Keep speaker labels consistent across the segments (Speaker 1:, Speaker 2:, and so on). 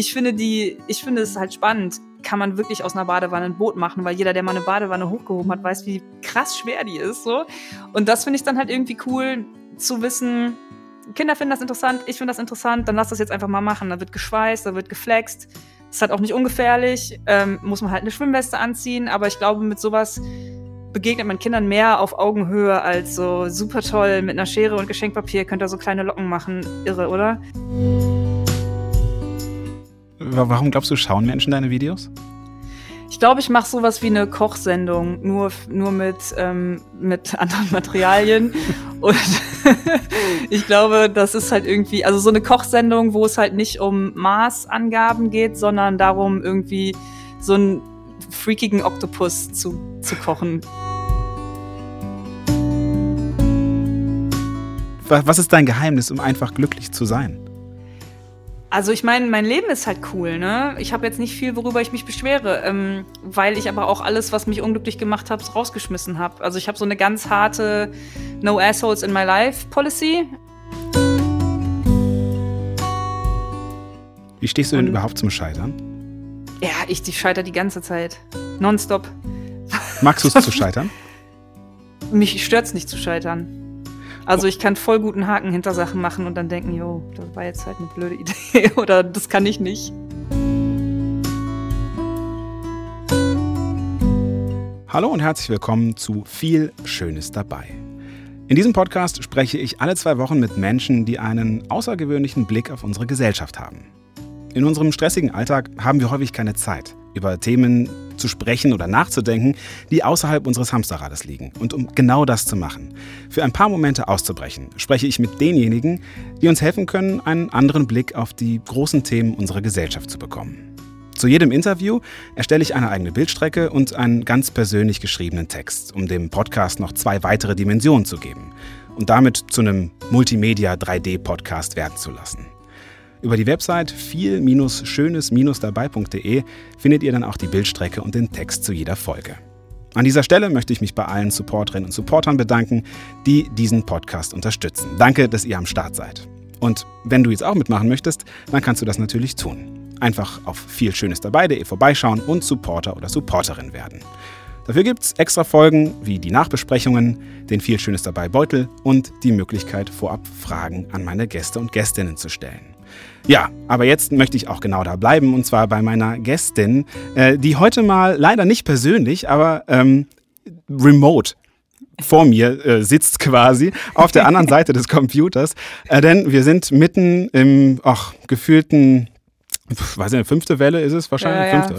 Speaker 1: Ich finde die, ich finde es halt spannend. Kann man wirklich aus einer Badewanne ein Boot machen, weil jeder, der mal eine Badewanne hochgehoben hat, weiß, wie krass schwer die ist. So. Und das finde ich dann halt irgendwie cool zu wissen. Kinder finden das interessant, ich finde das interessant, dann lass das jetzt einfach mal machen. Da wird geschweißt, da wird geflext. Ist halt auch nicht ungefährlich. Ähm, muss man halt eine Schwimmweste anziehen, aber ich glaube, mit sowas begegnet man Kindern mehr auf Augenhöhe als so super toll mit einer Schere und Geschenkpapier könnt ihr so kleine Locken machen. Irre, oder?
Speaker 2: Warum glaubst du, schauen Menschen deine Videos?
Speaker 1: Ich glaube, ich mache sowas wie eine Kochsendung, nur, nur mit, ähm, mit anderen Materialien. Und ich glaube, das ist halt irgendwie, also so eine Kochsendung, wo es halt nicht um Maßangaben geht, sondern darum, irgendwie so einen freakigen Oktopus zu, zu kochen.
Speaker 2: Was ist dein Geheimnis, um einfach glücklich zu sein?
Speaker 1: Also ich meine, mein Leben ist halt cool, ne? Ich habe jetzt nicht viel, worüber ich mich beschwere, ähm, weil ich aber auch alles, was mich unglücklich gemacht hat, rausgeschmissen habe. Also ich habe so eine ganz harte No Assholes in My Life Policy.
Speaker 2: Wie stehst du denn Und, überhaupt zum Scheitern?
Speaker 1: Ja, ich die scheiter die ganze Zeit. Nonstop.
Speaker 2: Magst du es zu scheitern?
Speaker 1: Mich stört's nicht zu scheitern. Also ich kann voll guten Haken hinter Sachen machen und dann denken, jo, das war jetzt halt eine blöde Idee oder das kann ich nicht.
Speaker 2: Hallo und herzlich willkommen zu Viel Schönes dabei. In diesem Podcast spreche ich alle zwei Wochen mit Menschen, die einen außergewöhnlichen Blick auf unsere Gesellschaft haben. In unserem stressigen Alltag haben wir häufig keine Zeit, über Themen zu sprechen oder nachzudenken, die außerhalb unseres Hamsterrades liegen. Und um genau das zu machen, für ein paar Momente auszubrechen, spreche ich mit denjenigen, die uns helfen können, einen anderen Blick auf die großen Themen unserer Gesellschaft zu bekommen. Zu jedem Interview erstelle ich eine eigene Bildstrecke und einen ganz persönlich geschriebenen Text, um dem Podcast noch zwei weitere Dimensionen zu geben und damit zu einem Multimedia 3D-Podcast werden zu lassen. Über die Website viel-schönes-dabei.de findet ihr dann auch die Bildstrecke und den Text zu jeder Folge. An dieser Stelle möchte ich mich bei allen Supporterinnen und Supportern bedanken, die diesen Podcast unterstützen. Danke, dass ihr am Start seid. Und wenn du jetzt auch mitmachen möchtest, dann kannst du das natürlich tun. Einfach auf vielschönesdabei.de vorbeischauen und Supporter oder Supporterin werden. Dafür gibt es extra Folgen wie die Nachbesprechungen, den viel Schönes dabei Beutel und die Möglichkeit, vorab Fragen an meine Gäste und Gästinnen zu stellen. Ja, aber jetzt möchte ich auch genau da bleiben und zwar bei meiner Gästin, äh, die heute mal leider nicht persönlich, aber ähm, remote vor mir äh, sitzt quasi auf der anderen Seite des Computers, äh, denn wir sind mitten im ach, gefühlten weiß nicht, fünfte Welle ist es wahrscheinlich, ja, ja. fünfte,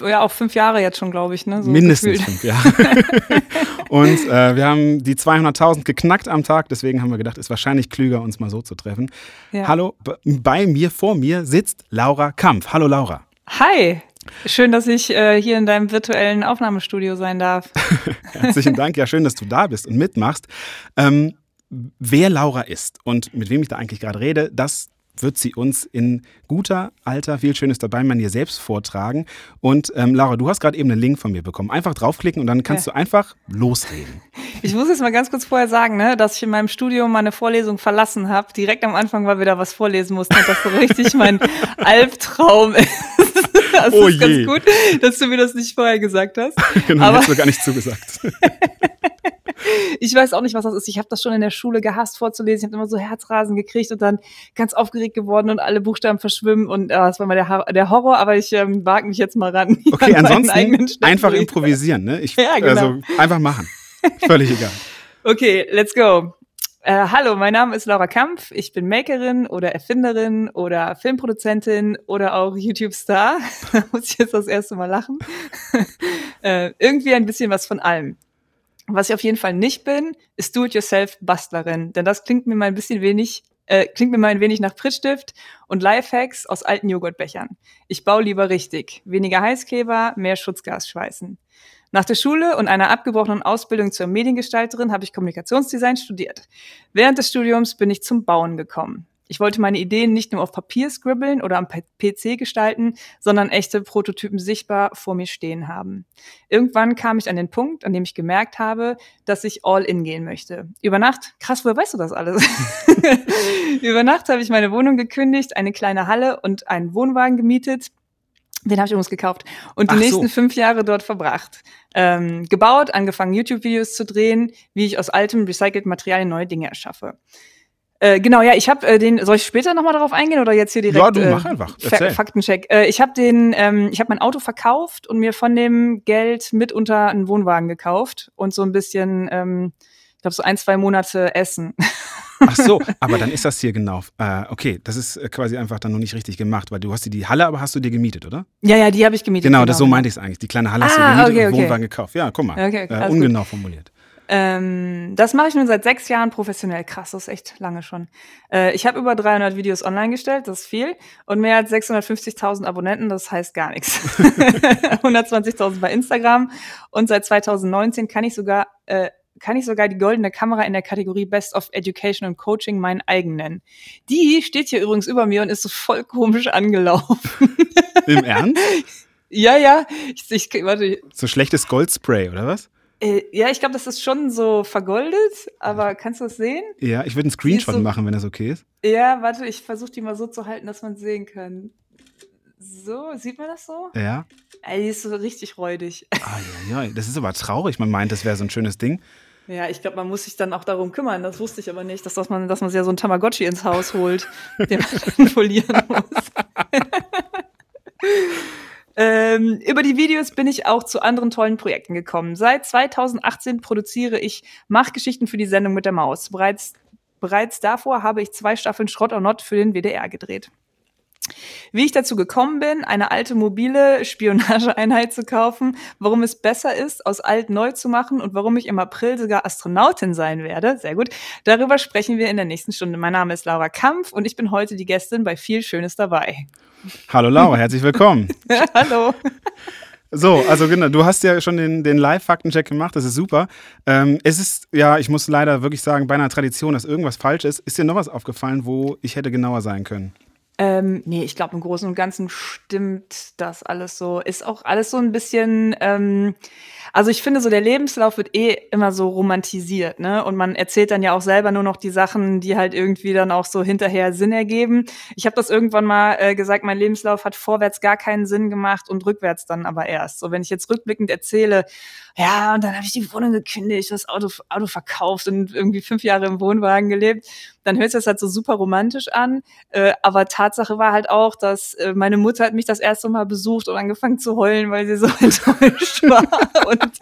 Speaker 1: oder? Ja, auch fünf Jahre jetzt schon, glaube ich. Ne?
Speaker 2: So Mindestens gefühlt. fünf Jahre. und äh, wir haben die 200.000 geknackt am Tag, deswegen haben wir gedacht, ist wahrscheinlich klüger, uns mal so zu treffen. Ja. Hallo, bei mir, vor mir sitzt Laura Kampf. Hallo Laura.
Speaker 1: Hi. Schön, dass ich äh, hier in deinem virtuellen Aufnahmestudio sein darf.
Speaker 2: Herzlichen Dank. Ja, schön, dass du da bist und mitmachst. Ähm, wer Laura ist und mit wem ich da eigentlich gerade rede, das wird sie uns in guter alter viel Schönes dabei Manier selbst vortragen. Und ähm, Laura, du hast gerade eben einen Link von mir bekommen. Einfach draufklicken und dann kannst ja. du einfach losreden.
Speaker 1: Ich muss jetzt mal ganz kurz vorher sagen, ne, dass ich in meinem Studium meine Vorlesung verlassen habe. Direkt am Anfang, weil wir da was vorlesen mussten und das so richtig mein Albtraum ist. Das oh ist je. ganz gut, dass du mir das nicht vorher gesagt hast.
Speaker 2: Genau, Aber hast du gar nicht zugesagt.
Speaker 1: Ich weiß auch nicht, was das ist. Ich habe das schon in der Schule gehasst vorzulesen. Ich habe immer so Herzrasen gekriegt und dann ganz aufgeregt geworden und alle Buchstaben verschwimmen. Und äh, das war mal der, der Horror, aber ich ähm, wage mich jetzt mal ran.
Speaker 2: Okay, an ansonsten einfach improvisieren. Ne? Ich, ja, genau. Also einfach machen. Völlig egal.
Speaker 1: Okay, let's go. Äh, hallo, mein Name ist Laura Kampf. Ich bin Makerin oder Erfinderin oder Filmproduzentin oder auch YouTube-Star. da muss ich jetzt das erste Mal lachen. äh, irgendwie ein bisschen was von allem. Was ich auf jeden Fall nicht bin, ist Do-it-yourself-Bastlerin. Denn das klingt mir mal ein bisschen wenig, äh, klingt mir mal ein wenig nach Prittstift und Lifehacks aus alten Joghurtbechern. Ich baue lieber richtig. Weniger Heißkleber, mehr Schutzgas schweißen. Nach der Schule und einer abgebrochenen Ausbildung zur Mediengestalterin habe ich Kommunikationsdesign studiert. Während des Studiums bin ich zum Bauen gekommen. Ich wollte meine Ideen nicht nur auf Papier scribbeln oder am PC gestalten, sondern echte Prototypen sichtbar vor mir stehen haben. Irgendwann kam ich an den Punkt, an dem ich gemerkt habe, dass ich all in gehen möchte. Über Nacht, krass, woher weißt du das alles? Über Nacht habe ich meine Wohnung gekündigt, eine kleine Halle und einen Wohnwagen gemietet den habe ich übrigens gekauft und die Ach nächsten so. fünf Jahre dort verbracht. Ähm, gebaut, angefangen YouTube-Videos zu drehen, wie ich aus altem recycelten Materialien neue Dinge erschaffe. Äh, genau, ja, ich habe äh, den. Soll ich später nochmal darauf eingehen oder jetzt hier direkt?
Speaker 2: Ja, du mach äh, einfach. Erzähl.
Speaker 1: Faktencheck. Äh, ich habe den, ähm, ich habe mein Auto verkauft und mir von dem Geld mitunter einen Wohnwagen gekauft und so ein bisschen, ähm, ich glaube so ein zwei Monate Essen.
Speaker 2: Ach so, aber dann ist das hier genau. Äh, okay, das ist äh, quasi einfach dann noch nicht richtig gemacht, weil du hast dir die Halle, aber hast du dir gemietet, oder?
Speaker 1: Ja, ja, die habe ich gemietet.
Speaker 2: Genau, genau, das so meinte ich es eigentlich. Die kleine Halle ah, hast du ah, gemietet okay, und okay. Wohnwagen gekauft. Ja, guck mal.
Speaker 1: Okay, okay,
Speaker 2: äh, ungenau gut. formuliert.
Speaker 1: Ähm, das mache ich nun seit sechs Jahren professionell. Krass, das ist echt lange schon. Äh, ich habe über 300 Videos online gestellt, das ist viel. Und mehr als 650.000 Abonnenten, das heißt gar nichts. 120.000 bei Instagram. Und seit 2019 kann ich sogar äh, kann ich sogar die goldene Kamera in der Kategorie Best of Education und Coaching meinen eigen nennen. Die steht hier übrigens über mir und ist so voll komisch angelaufen.
Speaker 2: Im Ernst?
Speaker 1: ja, ja. Ich, ich, warte.
Speaker 2: So schlechtes Goldspray, oder was?
Speaker 1: Äh, ja, ich glaube, das ist schon so vergoldet, aber kannst du das sehen?
Speaker 2: Ja, ich würde einen Screenshot so, machen, wenn das okay ist.
Speaker 1: Ja, warte, ich versuche die mal so zu halten, dass man es sehen kann. So, sieht man das so?
Speaker 2: Ja.
Speaker 1: Ey, die ist so richtig räudig.
Speaker 2: Ah, ja, ja. Das ist aber traurig. Man meint, das wäre so ein schönes Ding.
Speaker 1: Ja, ich glaube, man muss sich dann auch darum kümmern. Das wusste ich aber nicht, dass, dass man, dass man sich ja so ein Tamagotchi ins Haus holt, den man dann folieren muss. ähm, über die Videos bin ich auch zu anderen tollen Projekten gekommen. Seit 2018 produziere ich Machgeschichten für die Sendung mit der Maus. Bereits, bereits davor habe ich zwei Staffeln Schrott or Not für den WDR gedreht. Wie ich dazu gekommen bin, eine alte mobile Spionageeinheit zu kaufen, warum es besser ist, aus alt neu zu machen und warum ich im April sogar Astronautin sein werde, sehr gut, darüber sprechen wir in der nächsten Stunde. Mein Name ist Laura Kampf und ich bin heute die Gästin bei Viel Schönes dabei.
Speaker 2: Hallo Laura, herzlich willkommen.
Speaker 1: Hallo.
Speaker 2: So, also genau, du hast ja schon den, den Live-Faktencheck gemacht, das ist super. Ähm, es ist, ja, ich muss leider wirklich sagen, bei einer Tradition, dass irgendwas falsch ist. Ist dir noch was aufgefallen, wo ich hätte genauer sein können?
Speaker 1: Ähm, nee, ich glaube, im Großen und Ganzen stimmt das alles so. Ist auch alles so ein bisschen, ähm, also ich finde so, der Lebenslauf wird eh immer so romantisiert, ne? Und man erzählt dann ja auch selber nur noch die Sachen, die halt irgendwie dann auch so hinterher Sinn ergeben. Ich habe das irgendwann mal äh, gesagt, mein Lebenslauf hat vorwärts gar keinen Sinn gemacht und rückwärts dann aber erst. So, wenn ich jetzt rückblickend erzähle, ja, und dann habe ich die Wohnung gekündigt, das Auto, Auto verkauft und irgendwie fünf Jahre im Wohnwagen gelebt, dann hört sich das halt so super romantisch an. Äh, aber Tatsache war halt auch, dass äh, meine Mutter hat mich das erste Mal besucht und angefangen zu heulen, weil sie so enttäuscht war. Und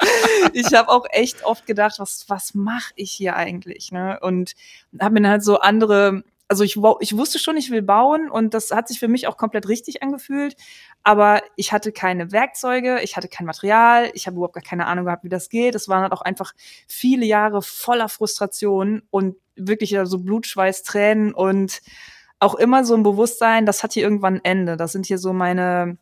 Speaker 1: ich habe auch echt oft gedacht, was, was mache ich hier eigentlich? Ne? Und habe mir halt so andere also ich, ich wusste schon, ich will bauen und das hat sich für mich auch komplett richtig angefühlt, aber ich hatte keine Werkzeuge, ich hatte kein Material, ich habe überhaupt gar keine Ahnung gehabt, wie das geht. Es waren halt auch einfach viele Jahre voller Frustration und wirklich so Blutschweiß, Tränen und auch immer so ein Bewusstsein, das hat hier irgendwann ein Ende. Das sind hier so meine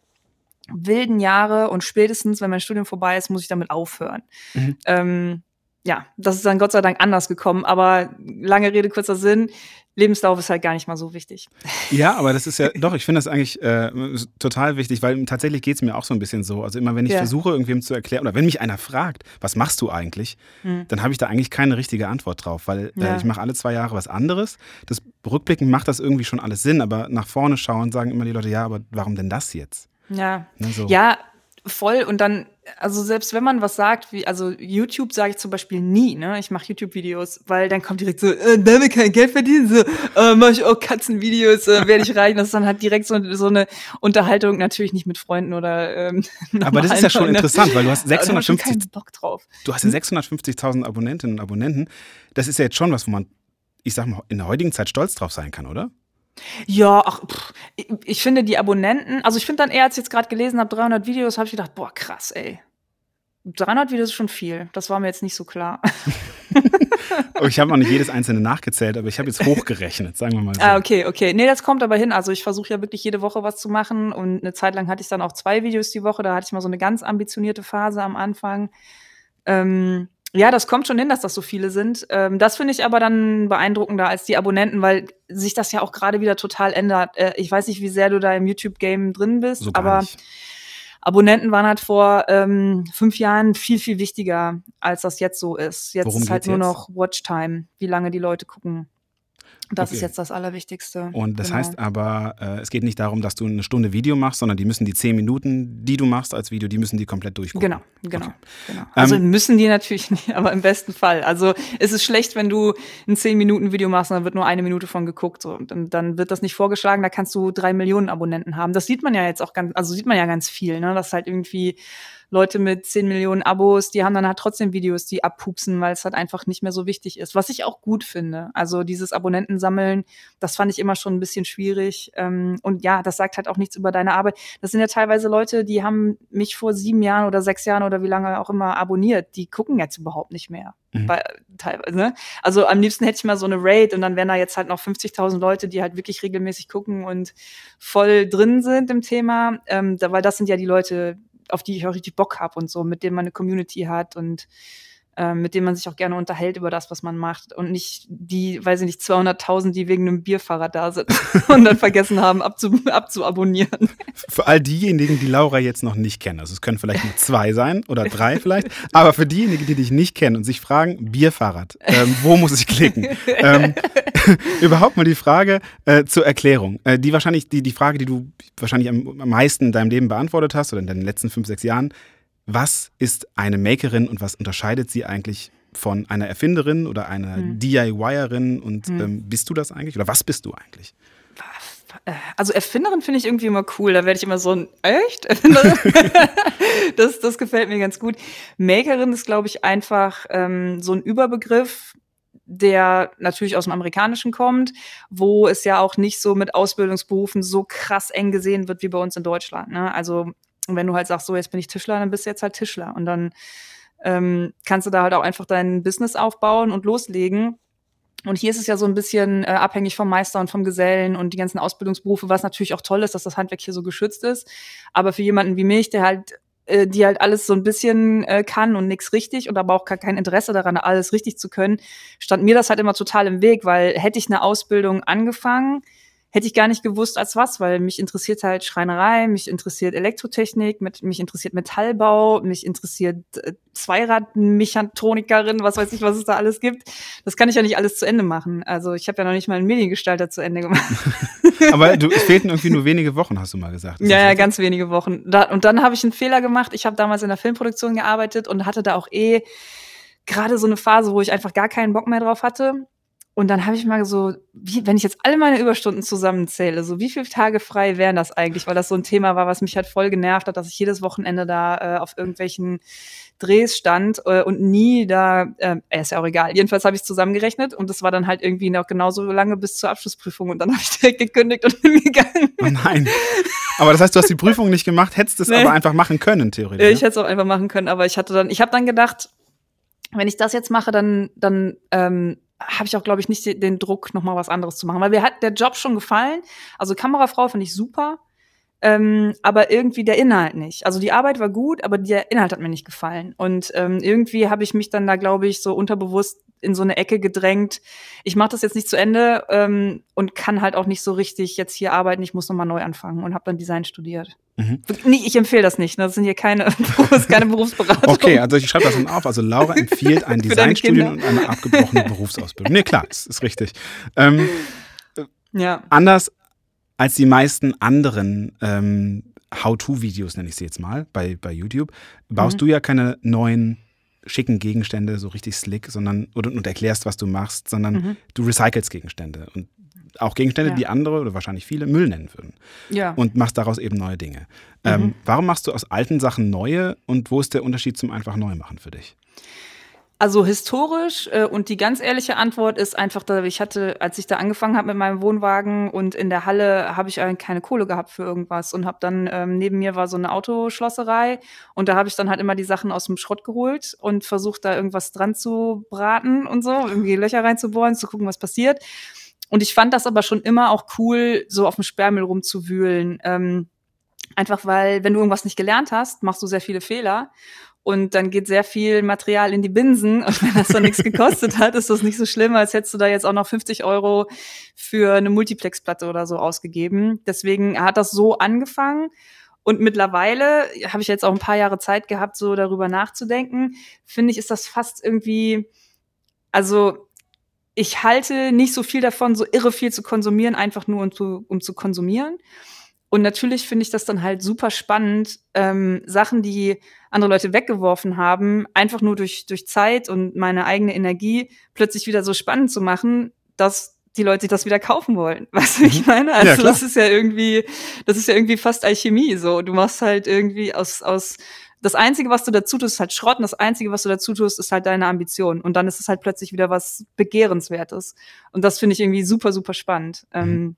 Speaker 1: wilden Jahre und spätestens, wenn mein Studium vorbei ist, muss ich damit aufhören. Mhm. Ähm, ja, das ist dann Gott sei Dank anders gekommen, aber lange Rede, kurzer Sinn. Lebenslauf ist halt gar nicht mal so wichtig.
Speaker 2: Ja, aber das ist ja, doch, ich finde das eigentlich äh, total wichtig, weil tatsächlich geht es mir auch so ein bisschen so. Also immer, wenn ich ja. versuche, irgendwem zu erklären, oder wenn mich einer fragt, was machst du eigentlich, mhm. dann habe ich da eigentlich keine richtige Antwort drauf, weil äh, ja. ich mache alle zwei Jahre was anderes. Das Rückblicken macht das irgendwie schon alles Sinn, aber nach vorne schauen sagen immer die Leute, ja, aber warum denn das jetzt?
Speaker 1: Ja. Ne, so. Ja, voll. Und dann, also selbst wenn man was sagt, wie, also YouTube sage ich zum Beispiel nie, ne? Ich mache YouTube-Videos, weil dann kommt direkt so, äh, damit kein Geld verdienen, so, äh, mache ich auch Katzenvideos, äh, werde ich reich. Das ist dann halt direkt so, so eine Unterhaltung, natürlich nicht mit Freunden oder ähm,
Speaker 2: Aber das ist ja schon interessant, weil du hast 650
Speaker 1: Bock drauf.
Speaker 2: Du hast ja 650.000 Abonnentinnen und Abonnenten. Das ist ja jetzt schon was, wo man, ich sag mal, in der heutigen Zeit stolz drauf sein kann, oder?
Speaker 1: Ja, ach, pff, ich finde die Abonnenten, also ich finde dann eher, als ich jetzt gerade gelesen habe, 300 Videos, habe ich gedacht, boah, krass, ey. 300 Videos ist schon viel. Das war mir jetzt nicht so klar.
Speaker 2: oh, ich habe noch nicht jedes einzelne nachgezählt, aber ich habe jetzt hochgerechnet, sagen wir mal so.
Speaker 1: Ah, okay, okay. Nee, das kommt aber hin. Also ich versuche ja wirklich jede Woche was zu machen und eine Zeit lang hatte ich dann auch zwei Videos die Woche. Da hatte ich mal so eine ganz ambitionierte Phase am Anfang. Ähm, Ja, das kommt schon hin, dass das so viele sind. Ähm, das finde ich aber dann beeindruckender als die Abonnenten, weil sich das ja auch gerade wieder total ändert. Äh, ich weiß nicht, wie sehr du da im YouTube-Game drin bist,
Speaker 2: So
Speaker 1: aber
Speaker 2: nicht.
Speaker 1: Abonnenten waren halt vor ähm, fünf Jahren viel, viel wichtiger, als das jetzt so ist. Jetzt
Speaker 2: Worum
Speaker 1: ist halt nur
Speaker 2: jetzt?
Speaker 1: noch Watchtime, wie lange die Leute gucken. Das
Speaker 2: Okay.
Speaker 1: ist jetzt das Allerwichtigste.
Speaker 2: Und das
Speaker 1: Genau.
Speaker 2: heißt aber, äh, es geht nicht darum, dass du eine Stunde Video machst, sondern die müssen die zehn Minuten, die du machst als Video, die müssen die komplett durchgucken.
Speaker 1: Genau, genau,
Speaker 2: Okay.
Speaker 1: genau. Also
Speaker 2: Ähm,
Speaker 1: müssen die natürlich nicht, aber im besten Fall. Also es ist schlecht, wenn du ein 10-Minuten-Video machst und dann wird nur eine Minute von geguckt. So. Und dann, dann wird das nicht vorgeschlagen, da kannst du drei Millionen Abonnenten haben. Das sieht man ja jetzt auch ganz, also sieht man ja ganz viel, ne? Dass halt irgendwie Leute mit 10 Millionen Abos, die haben dann halt trotzdem Videos, die abpupsen, weil es halt einfach nicht mehr so wichtig ist. Was ich auch gut finde. Also dieses Abonnenten sammeln, das fand ich immer schon ein bisschen schwierig. Ähm, und ja, das sagt halt auch nichts über deine Arbeit. Das sind ja teilweise Leute, die haben mich vor sieben Jahren oder sechs Jahren oder wie lange auch immer abonniert. Die gucken jetzt überhaupt nicht mehr.
Speaker 2: Mhm.
Speaker 1: Bei, teilweise, ne? Also am liebsten hätte ich mal so eine Raid und dann wären da jetzt halt noch 50.000 Leute, die halt wirklich regelmäßig gucken und voll drin sind im Thema. Ähm, da, weil das sind ja die Leute, auf die ich auch richtig Bock habe und so, mit denen man eine Community hat und ähm, mit denen man sich auch gerne unterhält über das, was man macht und nicht die, weiß ich nicht, 200.000, die wegen einem Bierfahrer da sind und dann vergessen haben, abzu abzuabonnieren.
Speaker 2: Für all diejenigen, die Laura jetzt noch nicht kennen, also es können vielleicht nur zwei sein oder drei vielleicht, aber für diejenigen, die dich nicht kennen und sich fragen, Bierfahrrad, ähm, wo muss ich klicken? ähm, überhaupt mal die Frage äh, zur Erklärung. Äh, die wahrscheinlich, die, die Frage, die du wahrscheinlich am, am meisten in deinem Leben beantwortet hast oder in deinen letzten fünf, sechs Jahren. Was ist eine Makerin und was unterscheidet sie eigentlich von einer Erfinderin oder einer
Speaker 1: Hm.
Speaker 2: DIYerin und ähm, bist du das eigentlich oder was bist du eigentlich?
Speaker 1: Also Erfinderin finde ich irgendwie immer cool. Da werde ich immer so ein echt Erfinderin. das, das gefällt mir ganz gut. Makerin ist, glaube ich, einfach ähm, so ein Überbegriff, der natürlich aus dem Amerikanischen kommt, wo es ja auch nicht so mit Ausbildungsberufen so krass eng gesehen wird wie bei uns in Deutschland. Ne? Also wenn du halt sagst, so jetzt bin ich Tischler, dann bist du jetzt halt Tischler und dann ähm, kannst du da halt auch einfach dein Business aufbauen und loslegen. Und hier ist es ja so ein bisschen äh, abhängig vom Meister und vom Gesellen und die ganzen Ausbildungsberufe, was natürlich auch toll ist, dass das Handwerk hier so geschützt ist. Aber für jemanden wie mich, der halt, äh, die halt alles so ein bisschen äh, kann und nichts richtig und aber auch kein Interesse daran, alles richtig zu können, stand mir das halt immer total im Weg, weil hätte ich eine Ausbildung angefangen, hätte ich gar nicht gewusst als was, weil mich interessiert halt Schreinerei, mich interessiert Elektrotechnik, mit, mich interessiert Metallbau, mich interessiert äh, Zweiradmechatronikerin, was weiß ich, was es da alles gibt. Das kann ich ja nicht alles zu Ende machen. Also ich habe ja noch nicht mal einen Mediengestalter zu Ende gemacht.
Speaker 2: Aber du, es fehlten irgendwie nur wenige Wochen, hast du mal gesagt.
Speaker 1: Ja,
Speaker 2: das
Speaker 1: ja,
Speaker 2: richtig?
Speaker 1: ganz wenige Wochen. Da, und dann habe ich einen Fehler gemacht. Ich habe damals in der Filmproduktion gearbeitet und hatte da auch eh gerade so eine Phase, wo ich einfach gar keinen Bock mehr drauf hatte. Und dann habe ich mal so, wie, wenn ich jetzt alle meine Überstunden zusammenzähle, so wie viele Tage frei wären das eigentlich? Weil das so ein Thema war, was mich halt voll genervt hat, dass ich jedes Wochenende da äh, auf irgendwelchen Drehs stand äh, und nie da, äh, ist ja auch egal. Jedenfalls habe ich zusammengerechnet und das war dann halt irgendwie noch genauso lange bis zur Abschlussprüfung und dann habe ich direkt gekündigt und bin gegangen.
Speaker 2: Oh nein. Aber das heißt, du hast die Prüfung nicht gemacht, hättest es
Speaker 1: Nee.
Speaker 2: aber einfach machen können, theoretisch.
Speaker 1: Ich
Speaker 2: ne?
Speaker 1: hätte es auch einfach machen können, aber ich hatte dann, ich habe dann gedacht, wenn ich das jetzt mache, dann, dann ähm, habe ich auch, glaube ich, nicht den- Druck, noch mal was anderes zu machen. Weil mir hat der Job schon gefallen. Also Kamerafrau finde ich super, ähm, aber irgendwie der Inhalt nicht. Also die Arbeit war gut, aber der Inhalt hat mir nicht gefallen. Und ähm, irgendwie habe ich mich dann da, glaube ich, so unterbewusst in so eine Ecke gedrängt. Ich mache das jetzt nicht zu Ende ähm, und kann halt auch nicht so richtig jetzt hier arbeiten. Ich muss noch mal neu anfangen und habe dann Design studiert.
Speaker 2: Mhm.
Speaker 1: Nee, ich empfehle das nicht. ne? Das sind hier keine, keine Berufsberatung.
Speaker 2: Okay, also ich schreibe das dann auf. Also Laura empfiehlt ein Designstudium und eine abgebrochene Berufsausbildung. Nee, klar, das ist richtig. Ähm,
Speaker 1: Ja.
Speaker 2: anders als die meisten anderen ähm, How-To-Videos, nenne ich sie jetzt mal, bei, bei YouTube, baust
Speaker 1: Mhm.
Speaker 2: du ja keine neuen schicken Gegenstände so richtig slick, sondern und, und erklärst, was du machst, sondern
Speaker 1: Mhm.
Speaker 2: du recycelst Gegenstände und auch Gegenstände,
Speaker 1: Ja.
Speaker 2: die andere oder wahrscheinlich viele Müll nennen würden
Speaker 1: Ja.
Speaker 2: und machst daraus eben neue Dinge.
Speaker 1: Mhm.
Speaker 2: Ähm, warum machst du aus alten Sachen neue und wo ist der Unterschied zum einfach neu machen für dich?
Speaker 1: Also historisch äh, und die ganz ehrliche Antwort ist einfach, da ich hatte, als ich da angefangen habe mit meinem Wohnwagen und in der Halle habe ich eigentlich keine Kohle gehabt für irgendwas und habe dann ähm, neben mir war so eine Autoschlosserei und da habe ich dann halt immer die Sachen aus dem Schrott geholt und versucht da irgendwas dran zu braten und so, irgendwie Löcher reinzubohren, zu gucken, was passiert. Und ich fand das aber schon immer auch cool, so auf dem Sperrmüll rumzuwühlen. Ähm, einfach weil, wenn du irgendwas nicht gelernt hast, machst du sehr viele Fehler. Und dann geht sehr viel Material in die Binsen und wenn das dann nichts gekostet hat, ist das nicht so schlimm, als hättest du da jetzt auch noch 50 Euro für eine Multiplex-Platte oder so ausgegeben. Deswegen hat das so angefangen und mittlerweile habe ich jetzt auch ein paar Jahre Zeit gehabt, so darüber nachzudenken. Finde ich, ist das fast irgendwie, also ich halte nicht so viel davon, so irre viel zu konsumieren, einfach nur um zu, um zu konsumieren. Und natürlich finde ich das dann halt super spannend, ähm, Sachen, die andere Leute weggeworfen haben, einfach nur durch, durch Zeit und meine eigene Energie plötzlich wieder so spannend zu machen, dass die Leute das wieder kaufen wollen. Weißt du, ich mhm. meine? Also ja, das ist ja irgendwie, das ist ja irgendwie fast Alchemie. So, du machst halt irgendwie aus, aus, das Einzige, was du dazu tust, ist halt Schrott und das Einzige, was du dazu tust, ist halt deine Ambition. Und dann ist es halt plötzlich wieder was Begehrenswertes. Und das finde ich irgendwie super, super spannend. Mhm. Ähm,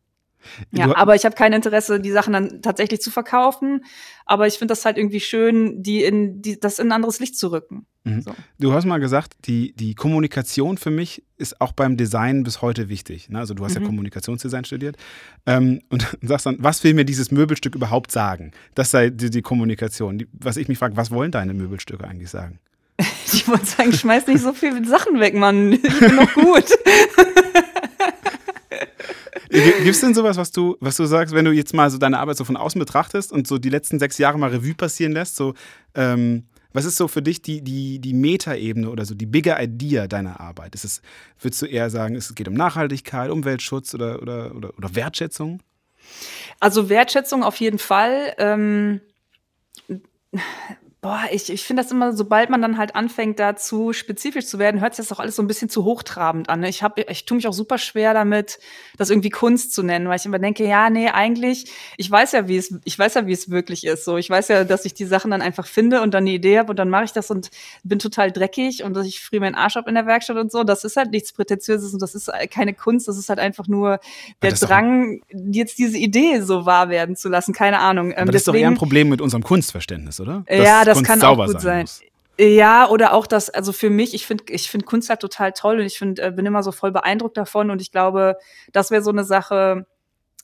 Speaker 1: ja, aber ich habe kein Interesse, die Sachen dann tatsächlich zu verkaufen. Aber ich finde das halt irgendwie schön, die in die, das in ein anderes Licht zu rücken.
Speaker 2: Mhm. So. Du hast mal gesagt, die, die Kommunikation für mich ist auch beim Design bis heute wichtig. Ne? Also du hast mhm. ja Kommunikationsdesign studiert. Ähm, und sagst dann, was will mir dieses Möbelstück überhaupt sagen? Das sei die, die Kommunikation. Die, was ich mich frage, was wollen deine Möbelstücke eigentlich sagen?
Speaker 1: Ich wollte sagen, schmeiß nicht so viele Sachen weg, Mann. Ich bin noch gut.
Speaker 2: Gibt es denn sowas, was du, was du sagst, wenn du jetzt mal so deine Arbeit so von außen betrachtest und so die letzten sechs Jahre mal Revue passieren lässt? So, ähm, was ist so für dich die, die, die Metaebene oder so die bigger Idea deiner Arbeit? Ist es, würdest du eher sagen, es geht um Nachhaltigkeit, Umweltschutz oder, oder, oder, oder Wertschätzung?
Speaker 1: Also Wertschätzung auf jeden Fall. Ähm Boah, ich, ich finde das immer, sobald man dann halt anfängt, dazu spezifisch zu werden, hört sich das auch alles so ein bisschen zu hochtrabend an. Ne? Ich, hab, ich tue mich auch super schwer damit, das irgendwie Kunst zu nennen, weil ich immer denke, ja, nee, eigentlich, ich weiß ja, wie es, ich weiß ja, wie es wirklich ist. So, ich weiß ja, dass ich die Sachen dann einfach finde und dann eine Idee habe und dann mache ich das und bin total dreckig und dass ich friere meinen Arsch ab in der Werkstatt und so. Das ist halt nichts Prätentiöses und das ist keine Kunst, das ist halt einfach nur der Drang, jetzt diese Idee so wahr werden zu lassen. Keine Ahnung.
Speaker 2: Aber ähm, das deswegen, ist doch eher ein Problem mit unserem Kunstverständnis, oder?
Speaker 1: Das ja, das Kunst kann auch gut sein. sein. Ja, oder auch das, also für mich, ich finde ich finde Kunst halt total toll und ich find, äh, bin immer so voll beeindruckt davon und ich glaube, das wäre so eine Sache,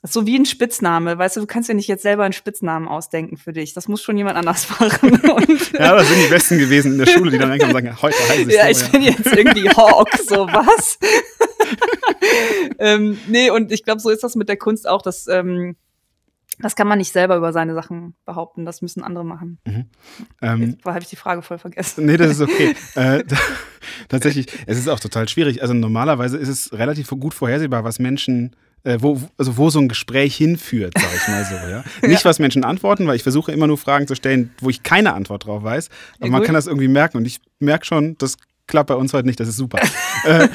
Speaker 1: so wie ein Spitzname, weißt du, du kannst ja nicht jetzt selber einen Spitznamen ausdenken für dich. Das muss schon jemand anders machen.
Speaker 2: ja, das sind die Besten gewesen in der Schule, die dann einfach sagen, heute heiße ich
Speaker 1: Ja, ich bin jetzt irgendwie Hawk, so was? ähm, nee, und ich glaube, so ist das mit der Kunst auch, dass ähm, das kann man nicht selber über seine Sachen behaupten, das müssen andere machen. Mhm. Ähm, habe ich die Frage voll vergessen.
Speaker 2: Nee, das ist okay. äh, tatsächlich, es ist auch total schwierig. Also normalerweise ist es relativ gut vorhersehbar, was Menschen äh, wo, also wo so ein Gespräch hinführt, sag ich mal so. Ja? Nicht, was Menschen antworten, weil ich versuche immer nur Fragen zu stellen, wo ich keine Antwort drauf weiß. Aber ja, man kann das irgendwie merken. Und ich merke schon, das klappt bei uns heute nicht, das ist super. äh,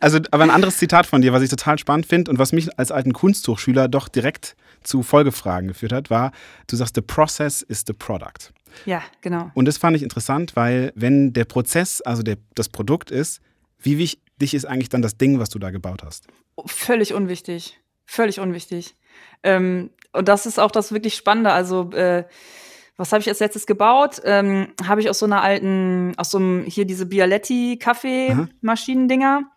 Speaker 2: also, aber ein anderes Zitat von dir, was ich total spannend finde und was mich als alten Kunsthochschüler doch direkt zu Folgefragen geführt hat, war, du sagst, the process is the product.
Speaker 1: Ja, genau.
Speaker 2: Und das fand ich interessant, weil wenn der Prozess, also der, das Produkt ist, wie wichtig ist eigentlich dann das Ding, was du da gebaut hast?
Speaker 1: Völlig unwichtig. Völlig unwichtig. Ähm, und das ist auch das wirklich Spannende. Also, äh, was habe ich als letztes gebaut? Ähm, habe ich aus so einer alten, aus so einem, hier diese Bialetti-Kaffeemaschinen-Dinger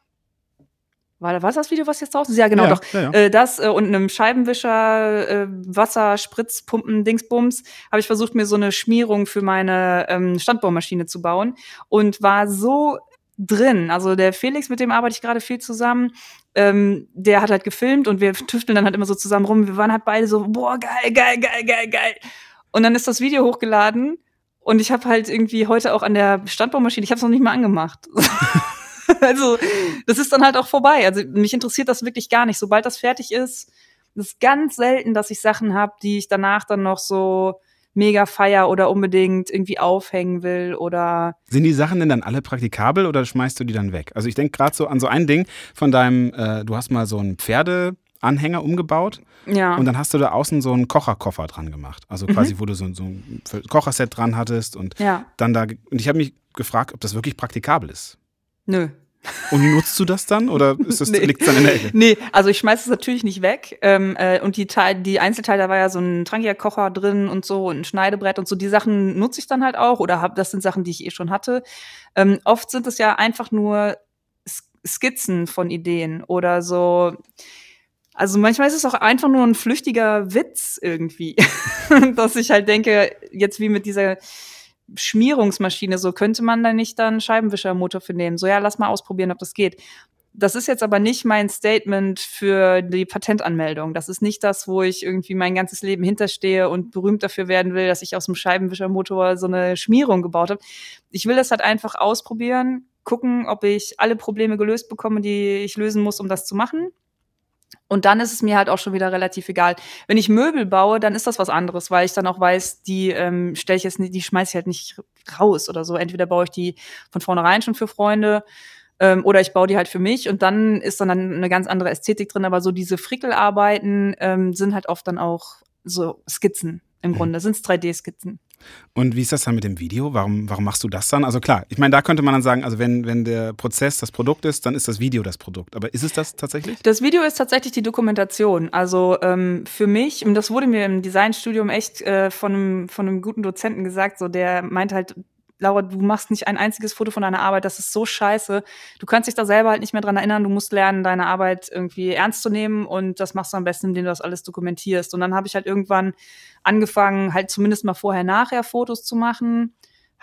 Speaker 1: war, war das Video, was jetzt draußen ist? Ja, genau, ja, doch. Ja, ja. Äh, das äh, und einem Scheibenwischer, äh, Wasser, Spritzpumpen, Dingsbums, habe ich versucht, mir so eine Schmierung für meine ähm, Standbohrmaschine zu bauen und war so drin. Also der Felix, mit dem arbeite ich gerade viel zusammen, ähm, der hat halt gefilmt und wir tüfteln dann halt immer so zusammen rum. Wir waren halt beide so, boah, geil, geil, geil, geil, geil. Und dann ist das Video hochgeladen und ich habe halt irgendwie heute auch an der Standbohrmaschine, ich habe es noch nicht mal angemacht. also, das ist dann halt auch vorbei. Also, mich interessiert das wirklich gar nicht. Sobald das fertig ist, ist ganz selten, dass ich Sachen habe, die ich danach dann noch so mega feier oder unbedingt irgendwie aufhängen will oder.
Speaker 2: Sind die Sachen denn dann alle praktikabel oder schmeißt du die dann weg? Also ich denke gerade so an so ein Ding von deinem, äh, du hast mal so einen Pferdeanhänger umgebaut.
Speaker 1: Ja.
Speaker 2: Und dann hast du da außen so einen Kocherkoffer dran gemacht. Also quasi, mhm. wo du so, so ein Kocherset dran hattest und
Speaker 1: ja.
Speaker 2: dann da. Und ich habe mich gefragt, ob das wirklich praktikabel ist.
Speaker 1: Nö.
Speaker 2: Und nutzt du das dann oder ist das, nee. liegt es dann in der Ecke?
Speaker 1: Nee, also ich schmeiß es natürlich nicht weg. Ähm, äh, und die, Teil, die Einzelteile, da war ja so ein Trangia-Kocher drin und so und ein Schneidebrett und so. Die Sachen nutze ich dann halt auch oder hab, das sind Sachen, die ich eh schon hatte. Ähm, oft sind es ja einfach nur Skizzen von Ideen oder so. Also manchmal ist es auch einfach nur ein flüchtiger Witz irgendwie, dass ich halt denke, jetzt wie mit dieser Schmierungsmaschine, so könnte man da nicht dann Scheibenwischermotor für nehmen. So, ja, lass mal ausprobieren, ob das geht. Das ist jetzt aber nicht mein Statement für die Patentanmeldung. Das ist nicht das, wo ich irgendwie mein ganzes Leben hinterstehe und berühmt dafür werden will, dass ich aus dem Scheibenwischermotor so eine Schmierung gebaut habe. Ich will das halt einfach ausprobieren, gucken, ob ich alle Probleme gelöst bekomme, die ich lösen muss, um das zu machen. Und dann ist es mir halt auch schon wieder relativ egal. Wenn ich Möbel baue, dann ist das was anderes, weil ich dann auch weiß, die ähm, stelle ich jetzt nicht, die schmeiße ich halt nicht raus oder so. Entweder baue ich die von vornherein schon für Freunde ähm, oder ich baue die halt für mich und dann ist dann eine ganz andere Ästhetik drin. Aber so diese Frickelarbeiten ähm, sind halt oft dann auch so Skizzen im mhm. Grunde, sind es 3D-Skizzen.
Speaker 2: Und wie ist das dann mit dem Video? Warum, warum machst du das dann? Also klar, ich meine, da könnte man dann sagen, also wenn, wenn der Prozess das Produkt ist, dann ist das Video das Produkt. Aber ist es das tatsächlich?
Speaker 1: Das Video ist tatsächlich die Dokumentation. Also ähm, für mich, und das wurde mir im Designstudium echt äh, von, einem, von einem guten Dozenten gesagt, so der meinte halt, Laura, du machst nicht ein einziges Foto von deiner Arbeit, das ist so scheiße. Du kannst dich da selber halt nicht mehr dran erinnern, du musst lernen, deine Arbeit irgendwie ernst zu nehmen und das machst du am besten, indem du das alles dokumentierst. Und dann habe ich halt irgendwann angefangen, halt zumindest mal vorher-nachher Fotos zu machen.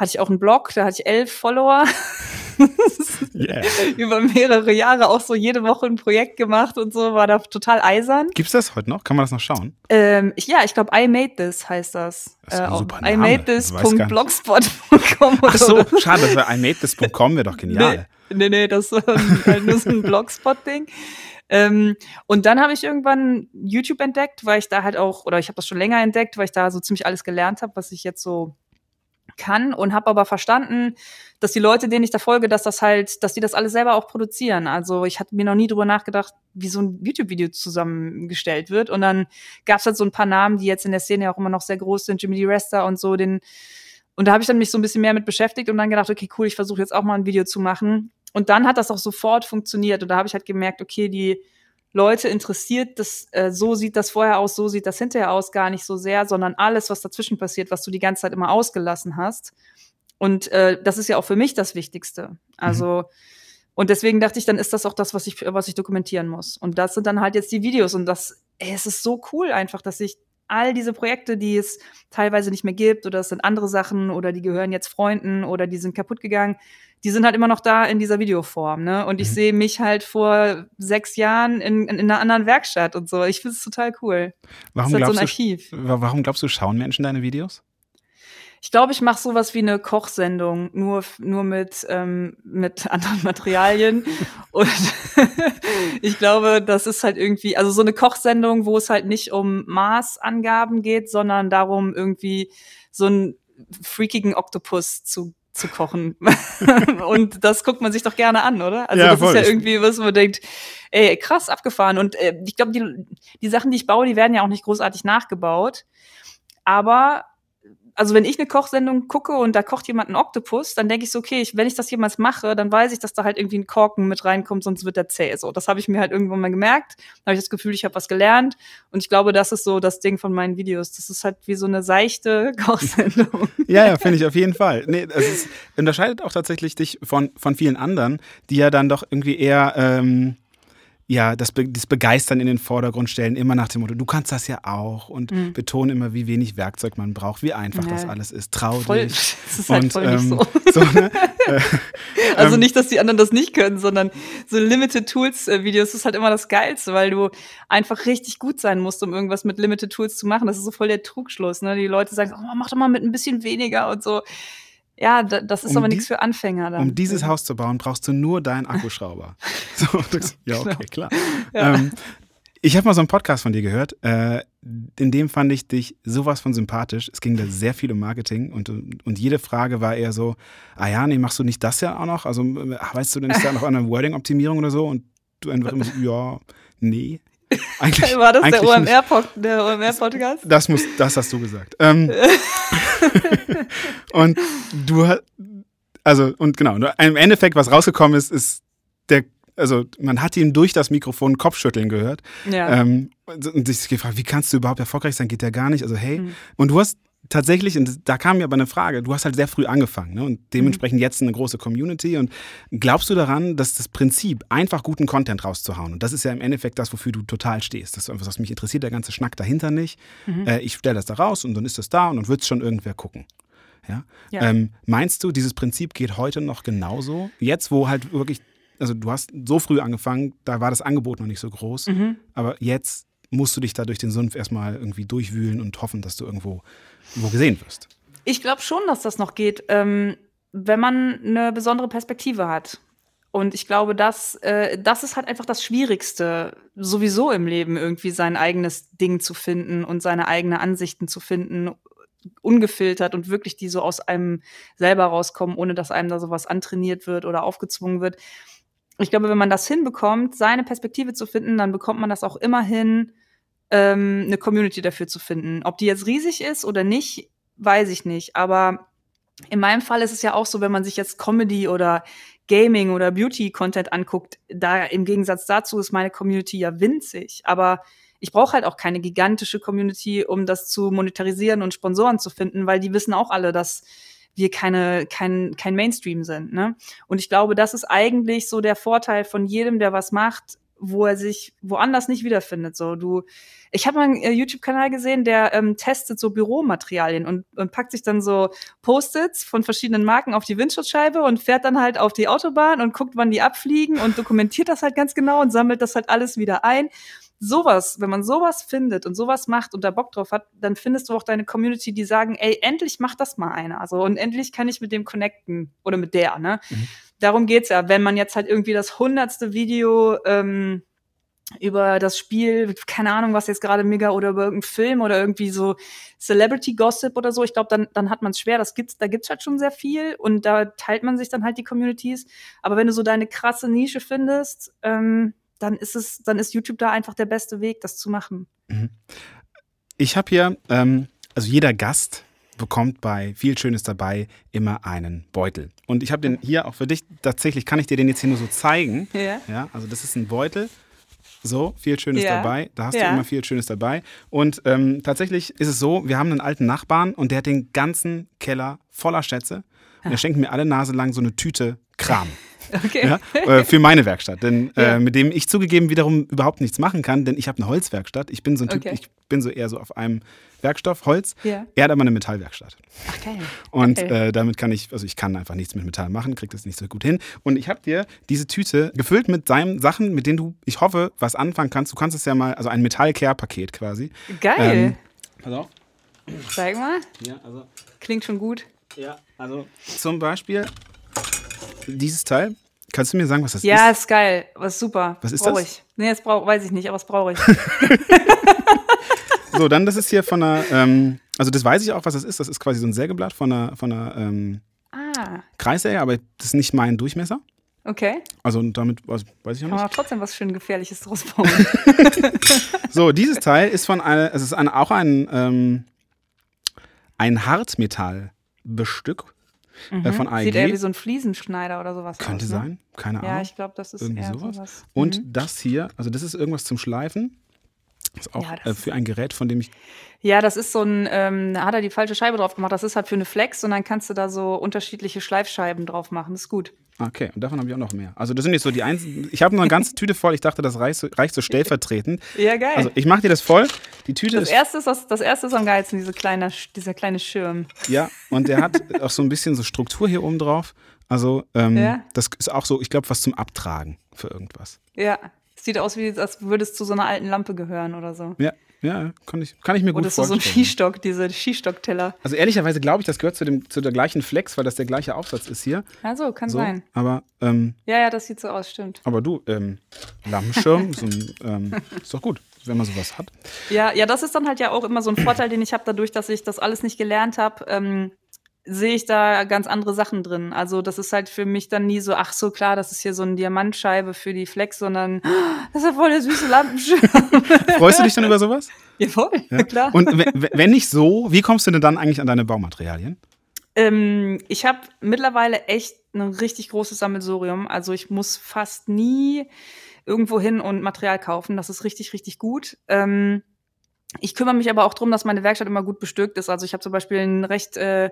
Speaker 1: Hatte ich auch einen Blog, da hatte ich elf Follower. yeah. Über mehrere Jahre auch so jede Woche ein Projekt gemacht und so, war da total eisern.
Speaker 2: Gibt's das heute noch? Kann man das noch schauen?
Speaker 1: Ähm, ich, ja, ich glaube, I made this heißt das. das ist ein äh, super I made this.blogspot.com.
Speaker 2: Ach so, schade, das wäre I made this.com wäre doch genial.
Speaker 1: Nee, nee, nee das ist nur so ein Blogspot-Ding. Ähm, und dann habe ich irgendwann YouTube entdeckt, weil ich da halt auch, oder ich habe das schon länger entdeckt, weil ich da so ziemlich alles gelernt habe, was ich jetzt so kann und habe aber verstanden, dass die Leute, denen ich da folge, dass das halt, dass die das alles selber auch produzieren. Also ich hatte mir noch nie drüber nachgedacht, wie so ein YouTube-Video zusammengestellt wird. Und dann gab es halt so ein paar Namen, die jetzt in der Szene auch immer noch sehr groß sind, Jimmy. Resta und so, den und da habe ich dann mich so ein bisschen mehr mit beschäftigt und dann gedacht, okay, cool, ich versuche jetzt auch mal ein Video zu machen. Und dann hat das auch sofort funktioniert. Und da habe ich halt gemerkt, okay, die Leute interessiert, das, äh, so sieht das vorher aus, so sieht das hinterher aus, gar nicht so sehr, sondern alles, was dazwischen passiert, was du die ganze Zeit immer ausgelassen hast. Und äh, das ist ja auch für mich das Wichtigste. Also, mhm. und deswegen dachte ich, dann ist das auch das, was ich, was ich dokumentieren muss. Und das sind dann halt jetzt die Videos. Und das, ey, es ist so cool einfach, dass ich all diese Projekte, die es teilweise nicht mehr gibt, oder es sind andere Sachen, oder die gehören jetzt Freunden, oder die sind kaputt gegangen, die sind halt immer noch da in dieser Videoform, ne? Und ich mhm. sehe mich halt vor sechs Jahren in, in, in, einer anderen Werkstatt und so. Ich finde es total cool.
Speaker 2: Warum, halt glaubst so du, warum glaubst du, schauen Menschen deine Videos?
Speaker 1: Ich glaube, ich mache sowas wie eine Kochsendung, nur, nur mit, ähm, mit anderen Materialien. und ich glaube, das ist halt irgendwie, also so eine Kochsendung, wo es halt nicht um Maßangaben geht, sondern darum, irgendwie so einen freakigen Oktopus zu zu kochen. und das guckt man sich doch gerne an, oder? Also ja, das voll. ist ja irgendwie was, man denkt, ey, krass abgefahren. Und äh, ich glaube, die, die Sachen, die ich baue, die werden ja auch nicht großartig nachgebaut. Aber also wenn ich eine Kochsendung gucke und da kocht jemand einen Oktopus, dann denke ich so, okay, ich, wenn ich das jemals mache, dann weiß ich, dass da halt irgendwie ein Korken mit reinkommt, sonst wird der zäh. So, das habe ich mir halt irgendwann mal gemerkt. Da habe ich das Gefühl, ich habe was gelernt. Und ich glaube, das ist so das Ding von meinen Videos. Das ist halt wie so eine seichte Kochsendung.
Speaker 2: ja, ja, finde ich auf jeden Fall. Nee, es unterscheidet auch tatsächlich dich von, von vielen anderen, die ja dann doch irgendwie eher ähm ja, das, Be das Begeistern in den Vordergrund stellen, immer nach dem Motto, du kannst das ja auch und mhm. betonen immer, wie wenig Werkzeug man braucht, wie einfach ja. das alles ist. Trau voll, dich.
Speaker 1: Das ist halt und, voll ähm, nicht so. so ne? also ähm, nicht, dass die anderen das nicht können, sondern so Limited Tools äh, Videos ist halt immer das Geilste, weil du einfach richtig gut sein musst, um irgendwas mit Limited Tools zu machen. Das ist so voll der Trugschluss. Ne? Die Leute sagen, oh, mach doch mal mit ein bisschen weniger und so. Ja, das ist um aber nichts für Anfänger. Dann.
Speaker 2: Um dieses Haus zu bauen, brauchst du nur deinen Akkuschrauber. so, ja, okay, klar. Ja. Ähm, ich habe mal so einen Podcast von dir gehört. Äh, in dem fand ich dich sowas von sympathisch. Es ging da sehr viel um Marketing und, und jede Frage war eher so: Ah ja, nee, machst du nicht das ja auch noch? Also, äh, weißt du denn, ist da noch eine Wording-Optimierung oder so? Und du einfach immer so: Ja, nee.
Speaker 1: Eigentlich, War das der OMR-Podcast? OMR
Speaker 2: das, muss, das hast du gesagt. Ähm, und du hast, also, und genau, im Endeffekt, was rausgekommen ist, ist der, also man hat ihn durch das Mikrofon Kopfschütteln gehört. Ja. Ähm, und sich gefragt, wie kannst du überhaupt erfolgreich sein? Geht ja gar nicht. Also, hey. Mhm. Und du hast tatsächlich, und da kam mir aber eine Frage, du hast halt sehr früh angefangen ne? und dementsprechend mhm. jetzt eine große Community. Und glaubst du daran, dass das Prinzip, einfach guten Content rauszuhauen, und das ist ja im Endeffekt das, wofür du total stehst, dass du einfach sagst, mich interessiert der ganze Schnack dahinter nicht, mhm. äh, ich stelle das da raus und dann ist das da und dann wird es schon irgendwer gucken. Ja?
Speaker 1: Ja.
Speaker 2: Ähm, meinst du, dieses Prinzip geht heute noch genauso? Jetzt, wo halt wirklich, also du hast so früh angefangen, da war das Angebot noch nicht so groß,
Speaker 1: Mhm.
Speaker 2: aber jetzt musst du dich da durch den Sumpf erstmal irgendwie durchwühlen und hoffen, dass du irgendwo wo gesehen wirst.
Speaker 1: Ich glaube schon, dass das noch geht, ähm, wenn man eine besondere Perspektive hat. Und ich glaube, das, äh, das ist halt einfach das Schwierigste, sowieso im Leben irgendwie sein eigenes Ding zu finden und seine eigenen Ansichten zu finden, ungefiltert und wirklich die so aus einem selber rauskommen, ohne dass einem da sowas antrainiert wird oder aufgezwungen wird. Ich glaube, wenn man das hinbekommt, seine Perspektive zu finden, dann bekommt man das auch immer hin, ähm, eine Community dafür zu finden. Ob die jetzt riesig ist oder nicht, weiß ich nicht. Aber in meinem Fall ist es ja auch so, wenn man sich jetzt Comedy oder Gaming oder Beauty-Content anguckt, da im Gegensatz dazu ist meine Community ja winzig. Aber ich brauche halt auch keine gigantische Community, um das zu monetarisieren und Sponsoren zu finden, weil die wissen auch alle, dass wir keine, kein, kein Mainstream sind. Ne? Und ich glaube, das ist eigentlich so der Vorteil von jedem, der was macht, wo er sich woanders nicht wiederfindet. So, du, ich habe mal einen äh, YouTube-Kanal gesehen, der ähm, testet so Büromaterialien und, und packt sich dann so Post-its von verschiedenen Marken auf die Windschutzscheibe und fährt dann halt auf die Autobahn und guckt, wann die abfliegen und dokumentiert das halt ganz genau und sammelt das halt alles wieder ein. Sowas, wenn man sowas findet und sowas macht und da Bock drauf hat, dann findest du auch deine Community, die sagen, ey, endlich macht das mal einer. Also und endlich kann ich mit dem connecten oder mit der, ne?
Speaker 2: Mhm.
Speaker 1: Darum geht's ja. Wenn man jetzt halt irgendwie das hundertste Video ähm, über das Spiel, keine Ahnung, was jetzt gerade mega oder über irgendeinen Film oder irgendwie so Celebrity Gossip oder so, ich glaube, dann, dann hat man es schwer. Das gibt's, da gibt's halt schon sehr viel und da teilt man sich dann halt die Communities. Aber wenn du so deine krasse Nische findest, ähm, dann ist es, dann ist YouTube da einfach der beste Weg, das zu machen.
Speaker 2: Ich habe hier, ähm, also jeder Gast bekommt bei viel Schönes dabei immer einen Beutel. Und ich habe den hier auch für dich, tatsächlich kann ich dir den jetzt hier nur so zeigen.
Speaker 1: Ja.
Speaker 2: Ja, also das ist ein Beutel. So, viel Schönes
Speaker 1: Ja.
Speaker 2: dabei. Da hast
Speaker 1: Ja.
Speaker 2: du immer viel Schönes dabei. Und ähm, tatsächlich ist es so, wir haben einen alten Nachbarn und der hat den ganzen Keller voller Schätze. Und er schenkt mir alle Nase lang so eine Tüte Kram.
Speaker 1: Okay.
Speaker 2: ja, äh, für meine Werkstatt. Denn
Speaker 1: Ja.
Speaker 2: äh, mit dem ich zugegeben wiederum überhaupt nichts machen kann, denn ich habe eine Holzwerkstatt. Ich bin so ein Typ,
Speaker 1: Okay.
Speaker 2: ich bin so eher so auf einem Werkstoff, Holz.
Speaker 1: Ja.
Speaker 2: Er hat aber eine Metallwerkstatt.
Speaker 1: Ach, geil.
Speaker 2: Und
Speaker 1: Geil.
Speaker 2: äh, damit kann ich, also ich kann einfach nichts mit Metall machen, krieg das nicht so gut hin. Und ich habe dir diese Tüte gefüllt mit seinen Sachen, mit denen du, ich hoffe, was anfangen kannst. Du kannst es ja mal, also ein Metall-Care-Paket quasi.
Speaker 1: Geil.
Speaker 2: Ähm, Pass auf.
Speaker 1: Zeig mal.
Speaker 2: Ja, also,
Speaker 1: Klingt schon gut.
Speaker 2: ja, also zum Beispiel dieses Teil. Kannst du mir sagen, was das
Speaker 1: Ja,
Speaker 2: ist?
Speaker 1: ist geil. Was super.
Speaker 2: Was ist
Speaker 1: brauch
Speaker 2: das?
Speaker 1: Ich. Nee, das brauch, weiß ich nicht, aber das brauche ich.
Speaker 2: So, dann das ist hier von einer, ähm, also das weiß ich auch, was das ist. Das ist quasi so ein Sägeblatt von einer, von einer ähm,
Speaker 1: ah,
Speaker 2: Kreissäge, aber das ist nicht mein Durchmesser.
Speaker 1: okay.
Speaker 2: Also damit also, weiß ich auch
Speaker 1: Kann
Speaker 2: nicht.
Speaker 1: auch trotzdem was schön Gefährliches draus bauen.
Speaker 2: So, dieses Teil ist von einer, es ist eine, auch ein, ähm, ein Hartmetallbestück äh, von AEG.
Speaker 1: Mhm. Sieht eher wie so ein Fliesenschneider oder sowas
Speaker 2: Könnte
Speaker 1: aus, ne?
Speaker 2: sein, keine Ahnung.
Speaker 1: Ja, ich glaube, das ist
Speaker 2: Irgendwie
Speaker 1: eher
Speaker 2: sowas.
Speaker 1: sowas.
Speaker 2: Und
Speaker 1: Mhm.
Speaker 2: das hier, also das ist irgendwas zum Schleifen. Das ist auch
Speaker 1: Ja, das
Speaker 2: äh, für ein Gerät, von dem ich.
Speaker 1: Ja, das ist so ein, ähm, da hat er die falsche Scheibe drauf gemacht. Das ist halt für eine Flex und dann kannst du da so unterschiedliche Schleifscheiben drauf machen. Das ist gut.
Speaker 2: Okay, und davon habe ich auch noch mehr. Also das sind jetzt so die einzigen. Ich habe noch eine ganze Tüte voll. Ich dachte, das reicht so, reicht so stellvertretend.
Speaker 1: Ja, geil.
Speaker 2: Also ich mache dir das voll. Die Tüte
Speaker 1: das
Speaker 2: ist
Speaker 1: erste ist, das, das erste ist am geilsten, diese kleine, dieser kleine Schirm.
Speaker 2: Ja, und der hat auch so ein bisschen so Struktur hier oben drauf. Also, ähm,
Speaker 1: Ja.
Speaker 2: das ist auch so, ich glaube, was zum Abtragen für irgendwas.
Speaker 1: Ja. Sieht aus, wie als würde es zu so einer alten Lampe gehören oder so.
Speaker 2: Ja, ja, kann ich, kann ich mir gut
Speaker 1: Oder ist so, so ein
Speaker 2: vorstellen.
Speaker 1: Skistock, diese Skistockteller.
Speaker 2: Also ehrlicherweise glaube ich, das gehört zu, dem, zu der gleichen Flex, weil das der gleiche Aufsatz ist hier.
Speaker 1: Ja, so, kann
Speaker 2: So,
Speaker 1: sein.
Speaker 2: aber, ähm,
Speaker 1: Ja, ja, das sieht so aus, stimmt.
Speaker 2: aber du, ähm, Lampenschirm, so ein, ähm, ist doch gut, wenn man sowas hat.
Speaker 1: Ja, ja, das ist dann halt ja auch immer so ein Vorteil, den ich habe, dadurch, dass ich das alles nicht gelernt habe, ähm, sehe ich da ganz andere Sachen drin. Also das ist halt für mich dann nie so, ach so klar, das ist hier so eine Diamantscheibe für die Flex, sondern "Ah, das ist ja voll der süße Lampenschirm.
Speaker 2: Freust du dich dann über sowas?
Speaker 1: ja, voll,
Speaker 2: Ja.
Speaker 1: klar.
Speaker 2: Und we- we- wenn nicht so, wie kommst du denn dann eigentlich an deine Baumaterialien?
Speaker 1: Ähm, ich habe mittlerweile echt ein richtig großes Sammelsurium. Also ich muss fast nie irgendwo hin und Material kaufen. Das ist richtig, richtig gut. Ähm, ich kümmere mich aber auch darum, dass meine Werkstatt immer gut bestückt ist. Also ich habe zum Beispiel ein recht äh,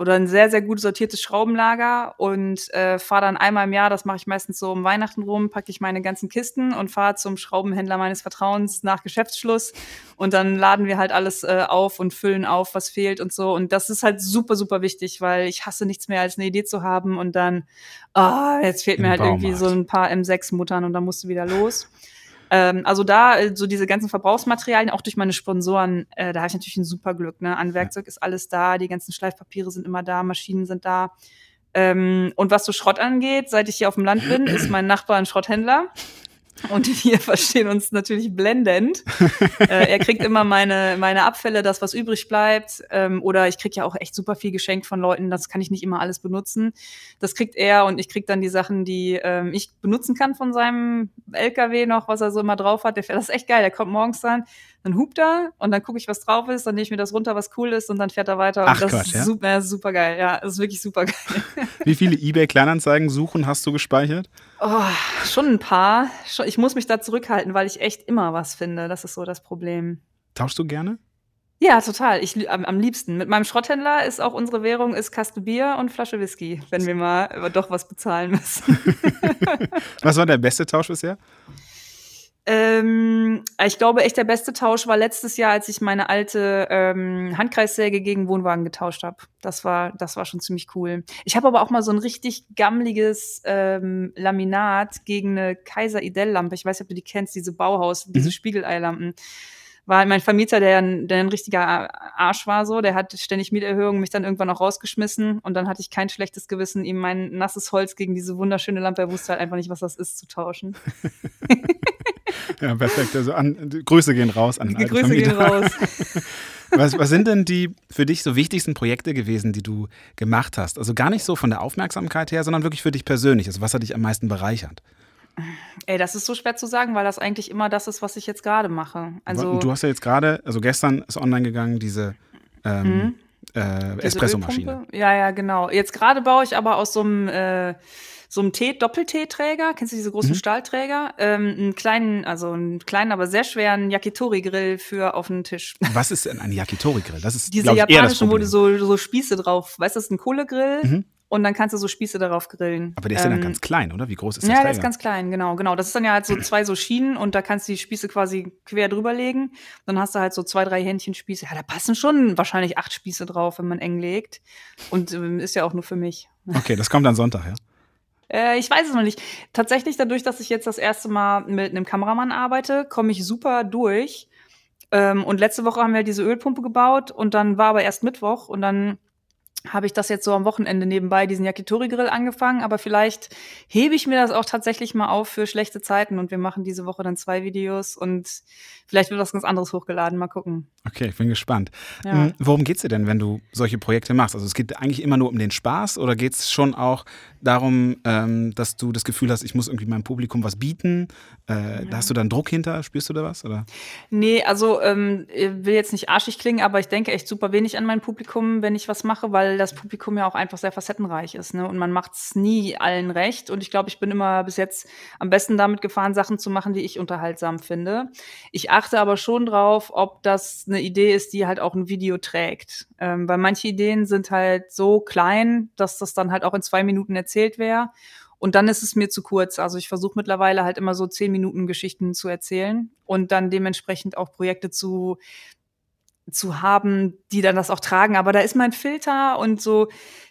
Speaker 1: oder ein sehr, sehr gut sortiertes Schraubenlager und äh, fahre dann einmal im Jahr, das mache ich meistens so um Weihnachten rum, packe ich meine ganzen Kisten und fahre zum Schraubenhändler meines Vertrauens nach Geschäftsschluss und dann laden wir halt alles äh, auf und füllen auf, was fehlt und so. Und das ist halt super, super wichtig, weil ich hasse nichts mehr, als eine Idee zu haben und dann, ah, oh, jetzt fehlt Im mir halt Baumarkt. irgendwie so ein paar M6-Muttern und dann musst du wieder los. Ähm, also da, äh, so diese ganzen Verbrauchsmaterialien, auch durch meine Sponsoren, äh, da habe ich natürlich ein super Glück. Ne? An Werkzeug ist alles da, die ganzen Schleifpapiere sind immer da, Maschinen sind da. Ähm, und was so Schrott angeht, seit ich hier auf dem Land bin, ist mein Nachbar ein Schrotthändler. Und wir verstehen uns natürlich blendend. äh, er kriegt immer meine, meine Abfälle, das, was übrig bleibt. Ähm, oder ich krieg ja auch echt super viel geschenkt von Leuten. Das kann ich nicht immer alles benutzen. Das kriegt er und ich krieg dann die Sachen, die ähm, ich benutzen kann von seinem LKW noch, was er so immer drauf hat. Der fährt, das ist echt geil. Der kommt morgens dann, dann hupt er und dann gucke ich, was drauf ist, dann nehme ich mir das runter, was cool ist und dann fährt er weiter.
Speaker 2: Ach,
Speaker 1: das
Speaker 2: Gott,
Speaker 1: ist
Speaker 2: ja?
Speaker 1: super, super geil. Ja, das ist wirklich super geil.
Speaker 2: Wie viele eBay-Kleinanzeigen suchen hast du gespeichert?
Speaker 1: Oh, schon ein paar. Ich muss mich da zurückhalten, weil ich echt immer was finde. Das ist so das Problem.
Speaker 2: Tauschst du gerne?
Speaker 1: Ja, total. Ich am, am liebsten. Mit meinem Schrotthändler ist auch unsere Währung ist Kaste Bier und Flasche Whisky, wenn wir mal doch was bezahlen müssen.
Speaker 2: was war der beste Tausch bisher?
Speaker 1: Ähm, ich glaube, echt der beste Tausch war letztes Jahr, als ich meine alte ähm, Handkreissäge gegen Wohnwagen getauscht habe. Das war, das war schon ziemlich cool. Ich habe aber auch mal so ein richtig gammliges ähm, Laminat gegen eine Kaiser Idell-Lampe. Ich weiß nicht, ob du die kennst, diese Bauhaus, diese mhm. Spiegeleilampen war mein Vermieter, der, der ein richtiger Arsch war, so, der hat ständig Mieterhöhungen mich dann irgendwann auch rausgeschmissen und dann hatte ich kein schlechtes Gewissen, ihm mein nasses Holz gegen diese wunderschöne Lampe, er wusste halt einfach nicht, was das ist, zu tauschen.
Speaker 2: ja, perfekt. Also an, Grüße gehen raus an den
Speaker 1: alten Grüße Vermieter. gehen raus.
Speaker 2: Was, was, sind denn die für dich so wichtigsten Projekte gewesen, die du gemacht hast? Also gar nicht so von der Aufmerksamkeit her, sondern wirklich für dich persönlich. Also was hat dich am meisten bereichert?
Speaker 1: Ey, das ist so schwer zu sagen, weil das eigentlich immer das ist, was ich jetzt gerade mache. Also
Speaker 2: du hast ja jetzt gerade, also gestern ist online gegangen, diese ähm, mhm. äh, Espresso-Maschine.
Speaker 1: Ja, ja, genau. Jetzt gerade baue ich aber aus so einem äh, so einem Tee, Doppelteeträger, kennst du diese großen mhm. Stahlträger? Ähm, einen kleinen, also einen kleinen, aber sehr schweren Yakitori-Grill für auf den Tisch.
Speaker 2: Was ist denn ein Yakitori-Grill? Das ist
Speaker 1: diese japanischen, wo du so, so Spieße drauf, weißt du, das ist ein Kohlegrill. Mhm und dann kannst du so Spieße darauf grillen.
Speaker 2: Aber der ist ähm, ja dann ähm, ganz klein, oder? Wie groß ist
Speaker 1: der?
Speaker 2: Ja,
Speaker 1: Träger? der ist ganz klein, genau, genau. Das ist dann ja halt so zwei so Schienen und da kannst du die Spieße quasi quer drüber legen. Dann hast du halt so zwei, drei Händchen Spieße. Ja, da passen schon wahrscheinlich acht Spieße drauf, wenn man eng legt. Und ähm, ist ja auch nur für mich.
Speaker 2: Okay, das kommt dann Sonntag, ja?
Speaker 1: Äh, ich weiß es noch nicht. Tatsächlich, dadurch, dass ich jetzt das erste Mal mit einem Kameramann arbeite, komme ich super durch. Ähm, und letzte Woche haben wir diese Ölpumpe gebaut und dann war aber erst Mittwoch und dann habe ich das jetzt so am Wochenende nebenbei, diesen Yakitori-Grill angefangen, aber vielleicht hebe ich mir das auch tatsächlich mal auf für schlechte Zeiten und wir machen diese Woche dann zwei Videos und vielleicht wird was ganz anderes hochgeladen. Mal gucken.
Speaker 2: Okay, ich bin gespannt. Ja. Hm, worum geht's dir denn, wenn du solche Projekte machst? Also es geht eigentlich immer nur um den Spaß oder geht es schon auch darum, ähm, dass du das Gefühl hast, ich muss irgendwie meinem Publikum was bieten? Äh, ja. Da hast du dann Druck hinter? Spürst du da was? Oder?
Speaker 1: Nee, also ähm, ich will jetzt nicht arschig klingen, aber ich denke echt super wenig an mein Publikum, wenn ich was mache, weil das Publikum ja auch einfach sehr facettenreich ist. Ne? Und man macht es nie allen recht. Und ich glaube, ich bin immer bis jetzt am besten damit gefahren, Sachen zu machen, die ich unterhaltsam finde. Ich achte aber schon drauf, ob das eine Idee ist, die halt auch ein Video trägt. Ähm, weil manche Ideen sind halt so klein, dass das dann halt auch in zwei Minuten erzählt wäre. Und dann ist es mir zu kurz. Also ich versuche mittlerweile halt immer so zehn Minuten Geschichten zu erzählen und dann dementsprechend auch Projekte zu zu haben, die dann das auch tragen. Aber da ist mein Filter und so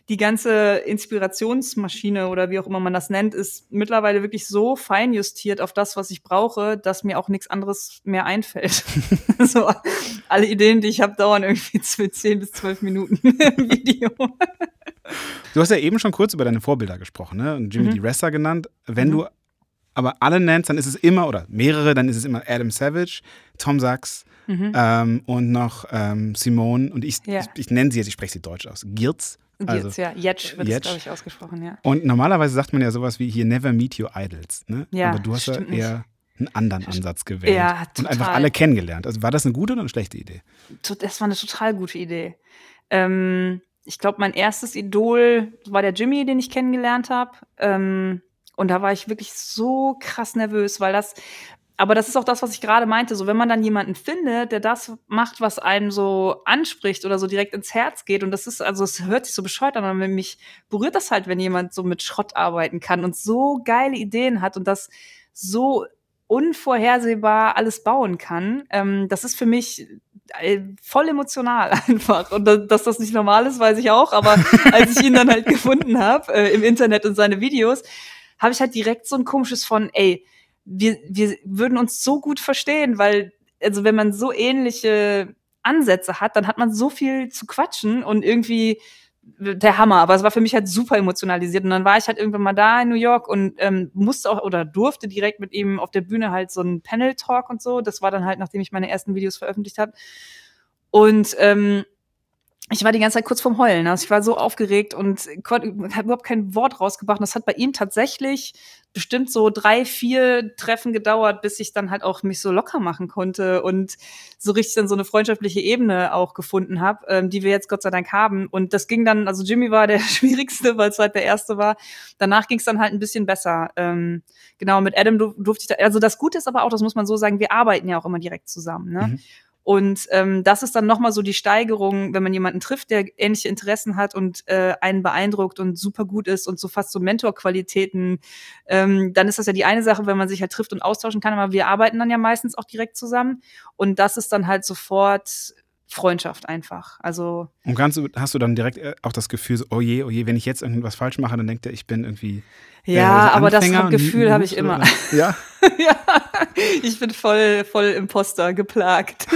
Speaker 1: die ganze Inspirationsmaschine oder wie auch immer man das nennt, ist mittlerweile wirklich so fein justiert auf das, was ich brauche, dass mir auch nichts anderes mehr einfällt. so, alle Ideen, die ich habe, dauern irgendwie zehn bis zwölf Minuten im Video.
Speaker 2: Du hast ja eben schon kurz über deine Vorbilder gesprochen, ne? Und Jimmy mhm. D. Ressa genannt. Wenn mhm. du aber alle nennst, dann ist es immer, oder mehrere, dann ist es immer Adam Savage, Tom Sachs, Mhm. Ähm, und noch ähm, Simone, und ich, ja. ich, ich, nenne sie jetzt, ich spreche sie deutsch aus, Girz.
Speaker 1: Also, ja. Jetsch wird es, glaube ich, ausgesprochen, ja.
Speaker 2: Und normalerweise sagt man ja sowas wie hier Never Meet Your Idols. Ne? Ja, Aber du hast ja eher einen anderen Ansatz gewählt. Ja. Und einfach alle kennengelernt. Also war das eine gute oder eine schlechte Idee?
Speaker 1: Das war eine total gute Idee. Ähm, ich glaube, mein erstes Idol war der Jimmy, den ich kennengelernt habe. Ähm, und da war ich wirklich so krass nervös, weil das aber das ist auch das, was ich gerade meinte. So, wenn man dann jemanden findet, der das macht, was einem so anspricht oder so direkt ins Herz geht. Und das ist, also es hört sich so bescheuert an, aber mich berührt das halt, wenn jemand so mit Schrott arbeiten kann und so geile Ideen hat und das so unvorhersehbar alles bauen kann. Ähm, das ist für mich äh, voll emotional einfach. Und dass das nicht normal ist, weiß ich auch. Aber als ich ihn dann halt gefunden habe äh, im Internet und seine Videos, habe ich halt direkt so ein komisches von, ey, wir, wir würden uns so gut verstehen, weil, also wenn man so ähnliche Ansätze hat, dann hat man so viel zu quatschen und irgendwie der Hammer. Aber es war für mich halt super emotionalisiert. Und dann war ich halt irgendwann mal da in New York und ähm, musste auch oder durfte direkt mit ihm auf der Bühne halt so einen Panel-Talk und so. Das war dann halt, nachdem ich meine ersten Videos veröffentlicht habe. Und ähm, ich war die ganze Zeit kurz vorm Heulen. Also ich war so aufgeregt und hat überhaupt kein Wort rausgebracht. Das hat bei ihm tatsächlich bestimmt so drei, vier Treffen gedauert, bis ich dann halt auch mich so locker machen konnte und so richtig dann so eine freundschaftliche Ebene auch gefunden habe, ähm, die wir jetzt Gott sei Dank haben. Und das ging dann, also Jimmy war der schwierigste, weil es halt der erste war. Danach ging es dann halt ein bisschen besser. Ähm, genau, mit Adam durfte ich da, also das Gute ist aber auch, das muss man so sagen, wir arbeiten ja auch immer direkt zusammen. Ne? Mhm. Und ähm, das ist dann nochmal so die Steigerung, wenn man jemanden trifft, der ähnliche Interessen hat und äh, einen beeindruckt und super gut ist und so fast so Mentorqualitäten, ähm, dann ist das ja die eine Sache, wenn man sich halt trifft und austauschen kann, aber wir arbeiten dann ja meistens auch direkt zusammen. Und das ist dann halt sofort Freundschaft einfach. Also
Speaker 2: und du, hast du dann direkt äh, auch das Gefühl, so, oh je, oh je, wenn ich jetzt irgendwas falsch mache, dann denkt er, ich bin irgendwie.
Speaker 1: Ja, äh, aber das Gefühl habe ich immer.
Speaker 2: Ja.
Speaker 1: ja, ich bin voll, voll Imposter geplagt.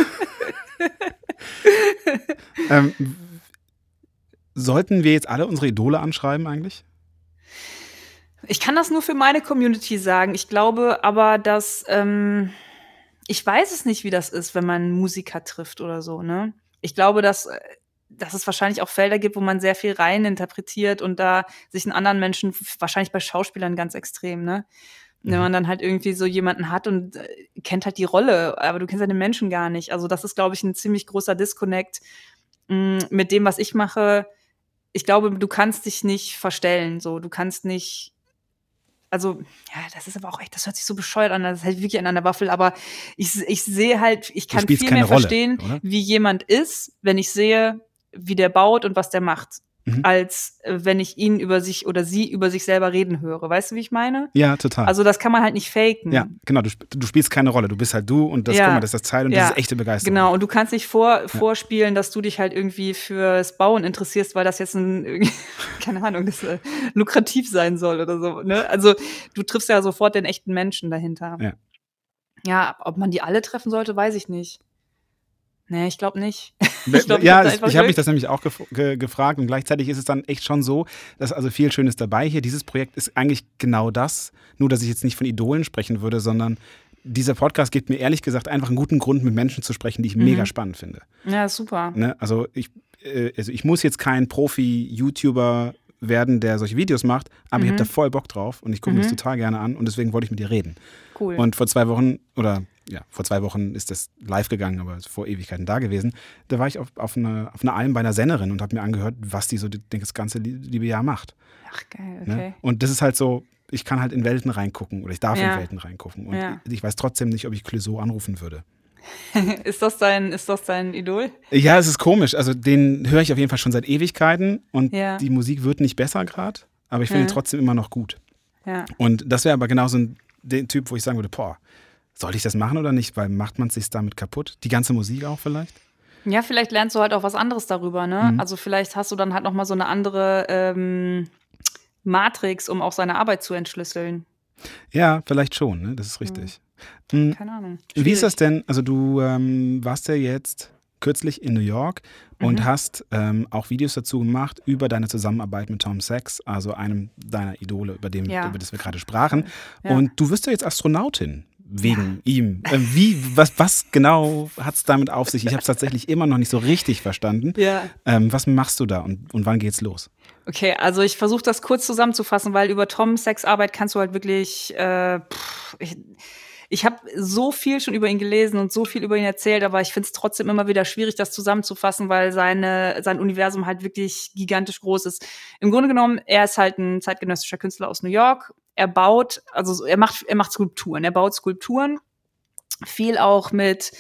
Speaker 2: ähm, sollten wir jetzt alle unsere Idole anschreiben eigentlich?
Speaker 1: Ich kann das nur für meine Community sagen. Ich glaube aber, dass ähm, ich weiß es nicht, wie das ist, wenn man Musiker trifft oder so. Ne? Ich glaube, dass äh, dass es wahrscheinlich auch Felder gibt, wo man sehr viel rein interpretiert und da sich einen anderen Menschen, wahrscheinlich bei Schauspielern ganz extrem, ne? Wenn mhm. man dann halt irgendwie so jemanden hat und äh, kennt halt die Rolle, aber du kennst ja den Menschen gar nicht. Also das ist, glaube ich, ein ziemlich großer Disconnect mh, mm, mit dem, was ich mache. Ich glaube, du kannst dich nicht verstellen. So, du kannst nicht. Also, ja, das ist aber auch echt, das hört sich so bescheuert an, das ist halt wirklich an der Waffel, aber ich, ich sehe halt, ich kann viel mehr Rolle, verstehen, oder? wie jemand ist, wenn ich sehe, wie der baut und was der macht mhm. als äh, wenn ich ihn über sich oder sie über sich selber reden höre. Weißt du, wie ich meine?
Speaker 2: Ja, total.
Speaker 1: Also das kann man halt nicht faken.
Speaker 2: Ja, genau. Du, du spielst keine Rolle. Du bist halt du und das, ja. guck mal, das ist das Zeit und ja. das ist echte Begeisterung.
Speaker 1: Genau. Und du kannst nicht vor, vorspielen, dass du dich halt irgendwie fürs Bauen interessierst, weil das jetzt ein, keine Ahnung, das äh, lukrativ sein soll oder so. Ne? Also du triffst ja sofort den echten Menschen dahinter.
Speaker 2: Ja.
Speaker 1: Ja, ob man die alle treffen sollte, weiß ich nicht. Nee, ich glaube nicht.
Speaker 2: ich glaub, ja, ich, ich habe mich das nämlich auch gef ge gefragt und gleichzeitig ist es dann echt schon so, dass also viel Schönes dabei hier. Dieses Projekt ist eigentlich genau das, nur dass ich jetzt nicht von Idolen sprechen würde, sondern dieser Podcast gibt mir ehrlich gesagt einfach einen guten Grund, mit Menschen zu sprechen, die ich mhm. mega spannend finde.
Speaker 1: Ja, super.
Speaker 2: Ne? Also, ich, äh, also ich muss jetzt kein Profi-YouTuber werden, der solche Videos macht, aber mhm. ich habe da voll Bock drauf und ich gucke mhm. mir das total gerne an und deswegen wollte ich mit dir reden.
Speaker 1: Cool.
Speaker 2: Und vor zwei Wochen oder ja, vor zwei Wochen ist das live gegangen, aber vor Ewigkeiten da gewesen. Da war ich auf, auf, eine, auf einer Alm bei einer Sennerin und habe mir angehört, was die so das ganze liebe Jahr macht.
Speaker 1: Ach, geil, ne? okay. Ne?
Speaker 2: Und das ist halt so, ich kann halt in Welten reingucken oder ich darf ja. in Welten reingucken. Und ja. ich weiß trotzdem nicht, ob ich Clouseau anrufen würde.
Speaker 1: ist, das dein, ist das dein Idol?
Speaker 2: Ja, es ist komisch. Also den höre ich auf jeden Fall schon seit Ewigkeiten und ja. die Musik wird nicht besser gerade, aber ich finde ihn trotzdem immer noch gut.
Speaker 1: Ja.
Speaker 2: Und das wäre aber genauso ein den Typ, wo ich sagen würde, boah, soll ich das machen oder nicht? Weil macht man es sich damit kaputt? Die ganze Musik auch vielleicht?
Speaker 1: Ja, vielleicht lernst du halt auch was anderes darüber, ne? Mhm. Also vielleicht hast du dann halt nochmal so eine andere ähm, Matrix, um auch seine Arbeit zu entschlüsseln.
Speaker 2: Ja, vielleicht schon, ne? Das ist richtig.
Speaker 1: Mhm. Keine Ahnung.
Speaker 2: Schwierig. Wie ist das denn? Also du ähm, warst ja jetzt kürzlich in New York und mhm. hast ähm, auch Videos dazu gemacht über deine Zusammenarbeit mit Tom Sachs, also einem deiner Idole, über, dem, ja. über das wir gerade sprachen. Ja. Und du wirst ja jetzt Astronautin wegen ja. ihm. Äh, wie, was, was genau hat es damit auf sich? Ich habe es tatsächlich immer noch nicht so richtig verstanden.
Speaker 1: Ja.
Speaker 2: Ähm, was machst du da und, und wann geht's los?
Speaker 1: Okay, also ich versuche das kurz zusammenzufassen, weil über Tom Sachs Arbeit kannst du halt wirklich, äh, pff, ich, ich habe so viel schon über ihn gelesen und so viel über ihn erzählt, aber ich finde es trotzdem immer wieder schwierig, das zusammenzufassen, weil seine, sein Universum halt wirklich gigantisch groß ist. Im Grunde genommen, er ist halt ein zeitgenössischer Künstler aus New York. Er baut, also er macht, er macht Skulpturen, er baut Skulpturen viel auch mit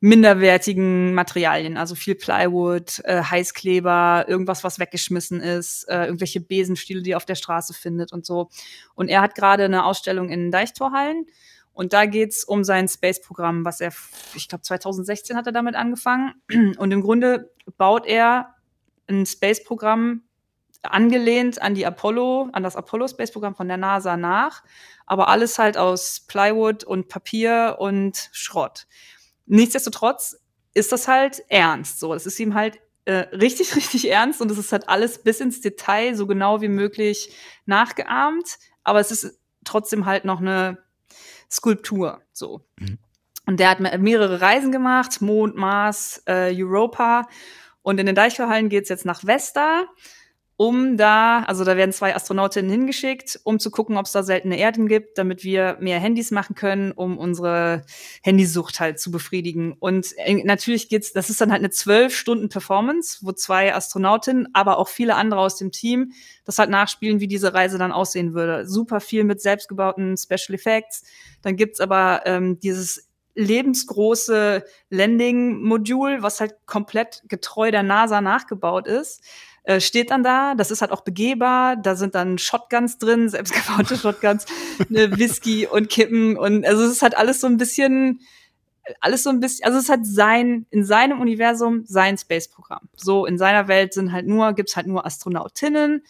Speaker 1: minderwertigen Materialien, also viel Plywood, äh, Heißkleber, irgendwas, was weggeschmissen ist, äh, irgendwelche Besenstiele, die er auf der Straße findet und so. Und er hat gerade eine Ausstellung in Deichtorhallen und da geht's um sein Space-Programm, was er, ich glaube 2016 hat er damit angefangen. Und im Grunde baut er ein Space-Programm angelehnt an die Apollo, an das Apollo-Space-Programm von der NASA nach, aber alles halt aus Plywood und Papier und Schrott. Nichtsdestotrotz ist das halt ernst. So, es ist ihm halt äh, richtig, richtig ernst und es ist halt alles bis ins Detail so genau wie möglich nachgeahmt. Aber es ist trotzdem halt noch eine Skulptur. So. Mhm. Und der hat mehrere Reisen gemacht, Mond, Mars, äh, Europa. Und in den Deichtorhallen geht's jetzt nach Vesta um da, also da werden zwei Astronautinnen hingeschickt, um zu gucken, ob es da seltene Erden gibt, damit wir mehr Handys machen können, um unsere Handysucht halt zu befriedigen. Und äh, natürlich geht's, das ist dann halt eine zwölf Stunden Performance, wo zwei Astronautinnen, aber auch viele andere aus dem Team das halt nachspielen, wie diese Reise dann aussehen würde. Super viel mit selbstgebauten Special Effects. Dann gibt's aber ähm, dieses lebensgroße Landing-Modul, was halt komplett getreu der NASA nachgebaut ist äh, steht dann da. Das ist halt auch begehbar. Da sind dann Shotguns drin, selbstgebaute Shotguns, ne, Whisky und Kippen und also es ist halt alles so ein bisschen alles so ein bisschen, also es ist halt sein, in seinem Universum sein Space-Programm. So, in seiner Welt sind halt nur, gibt's halt nur Astronautinnen,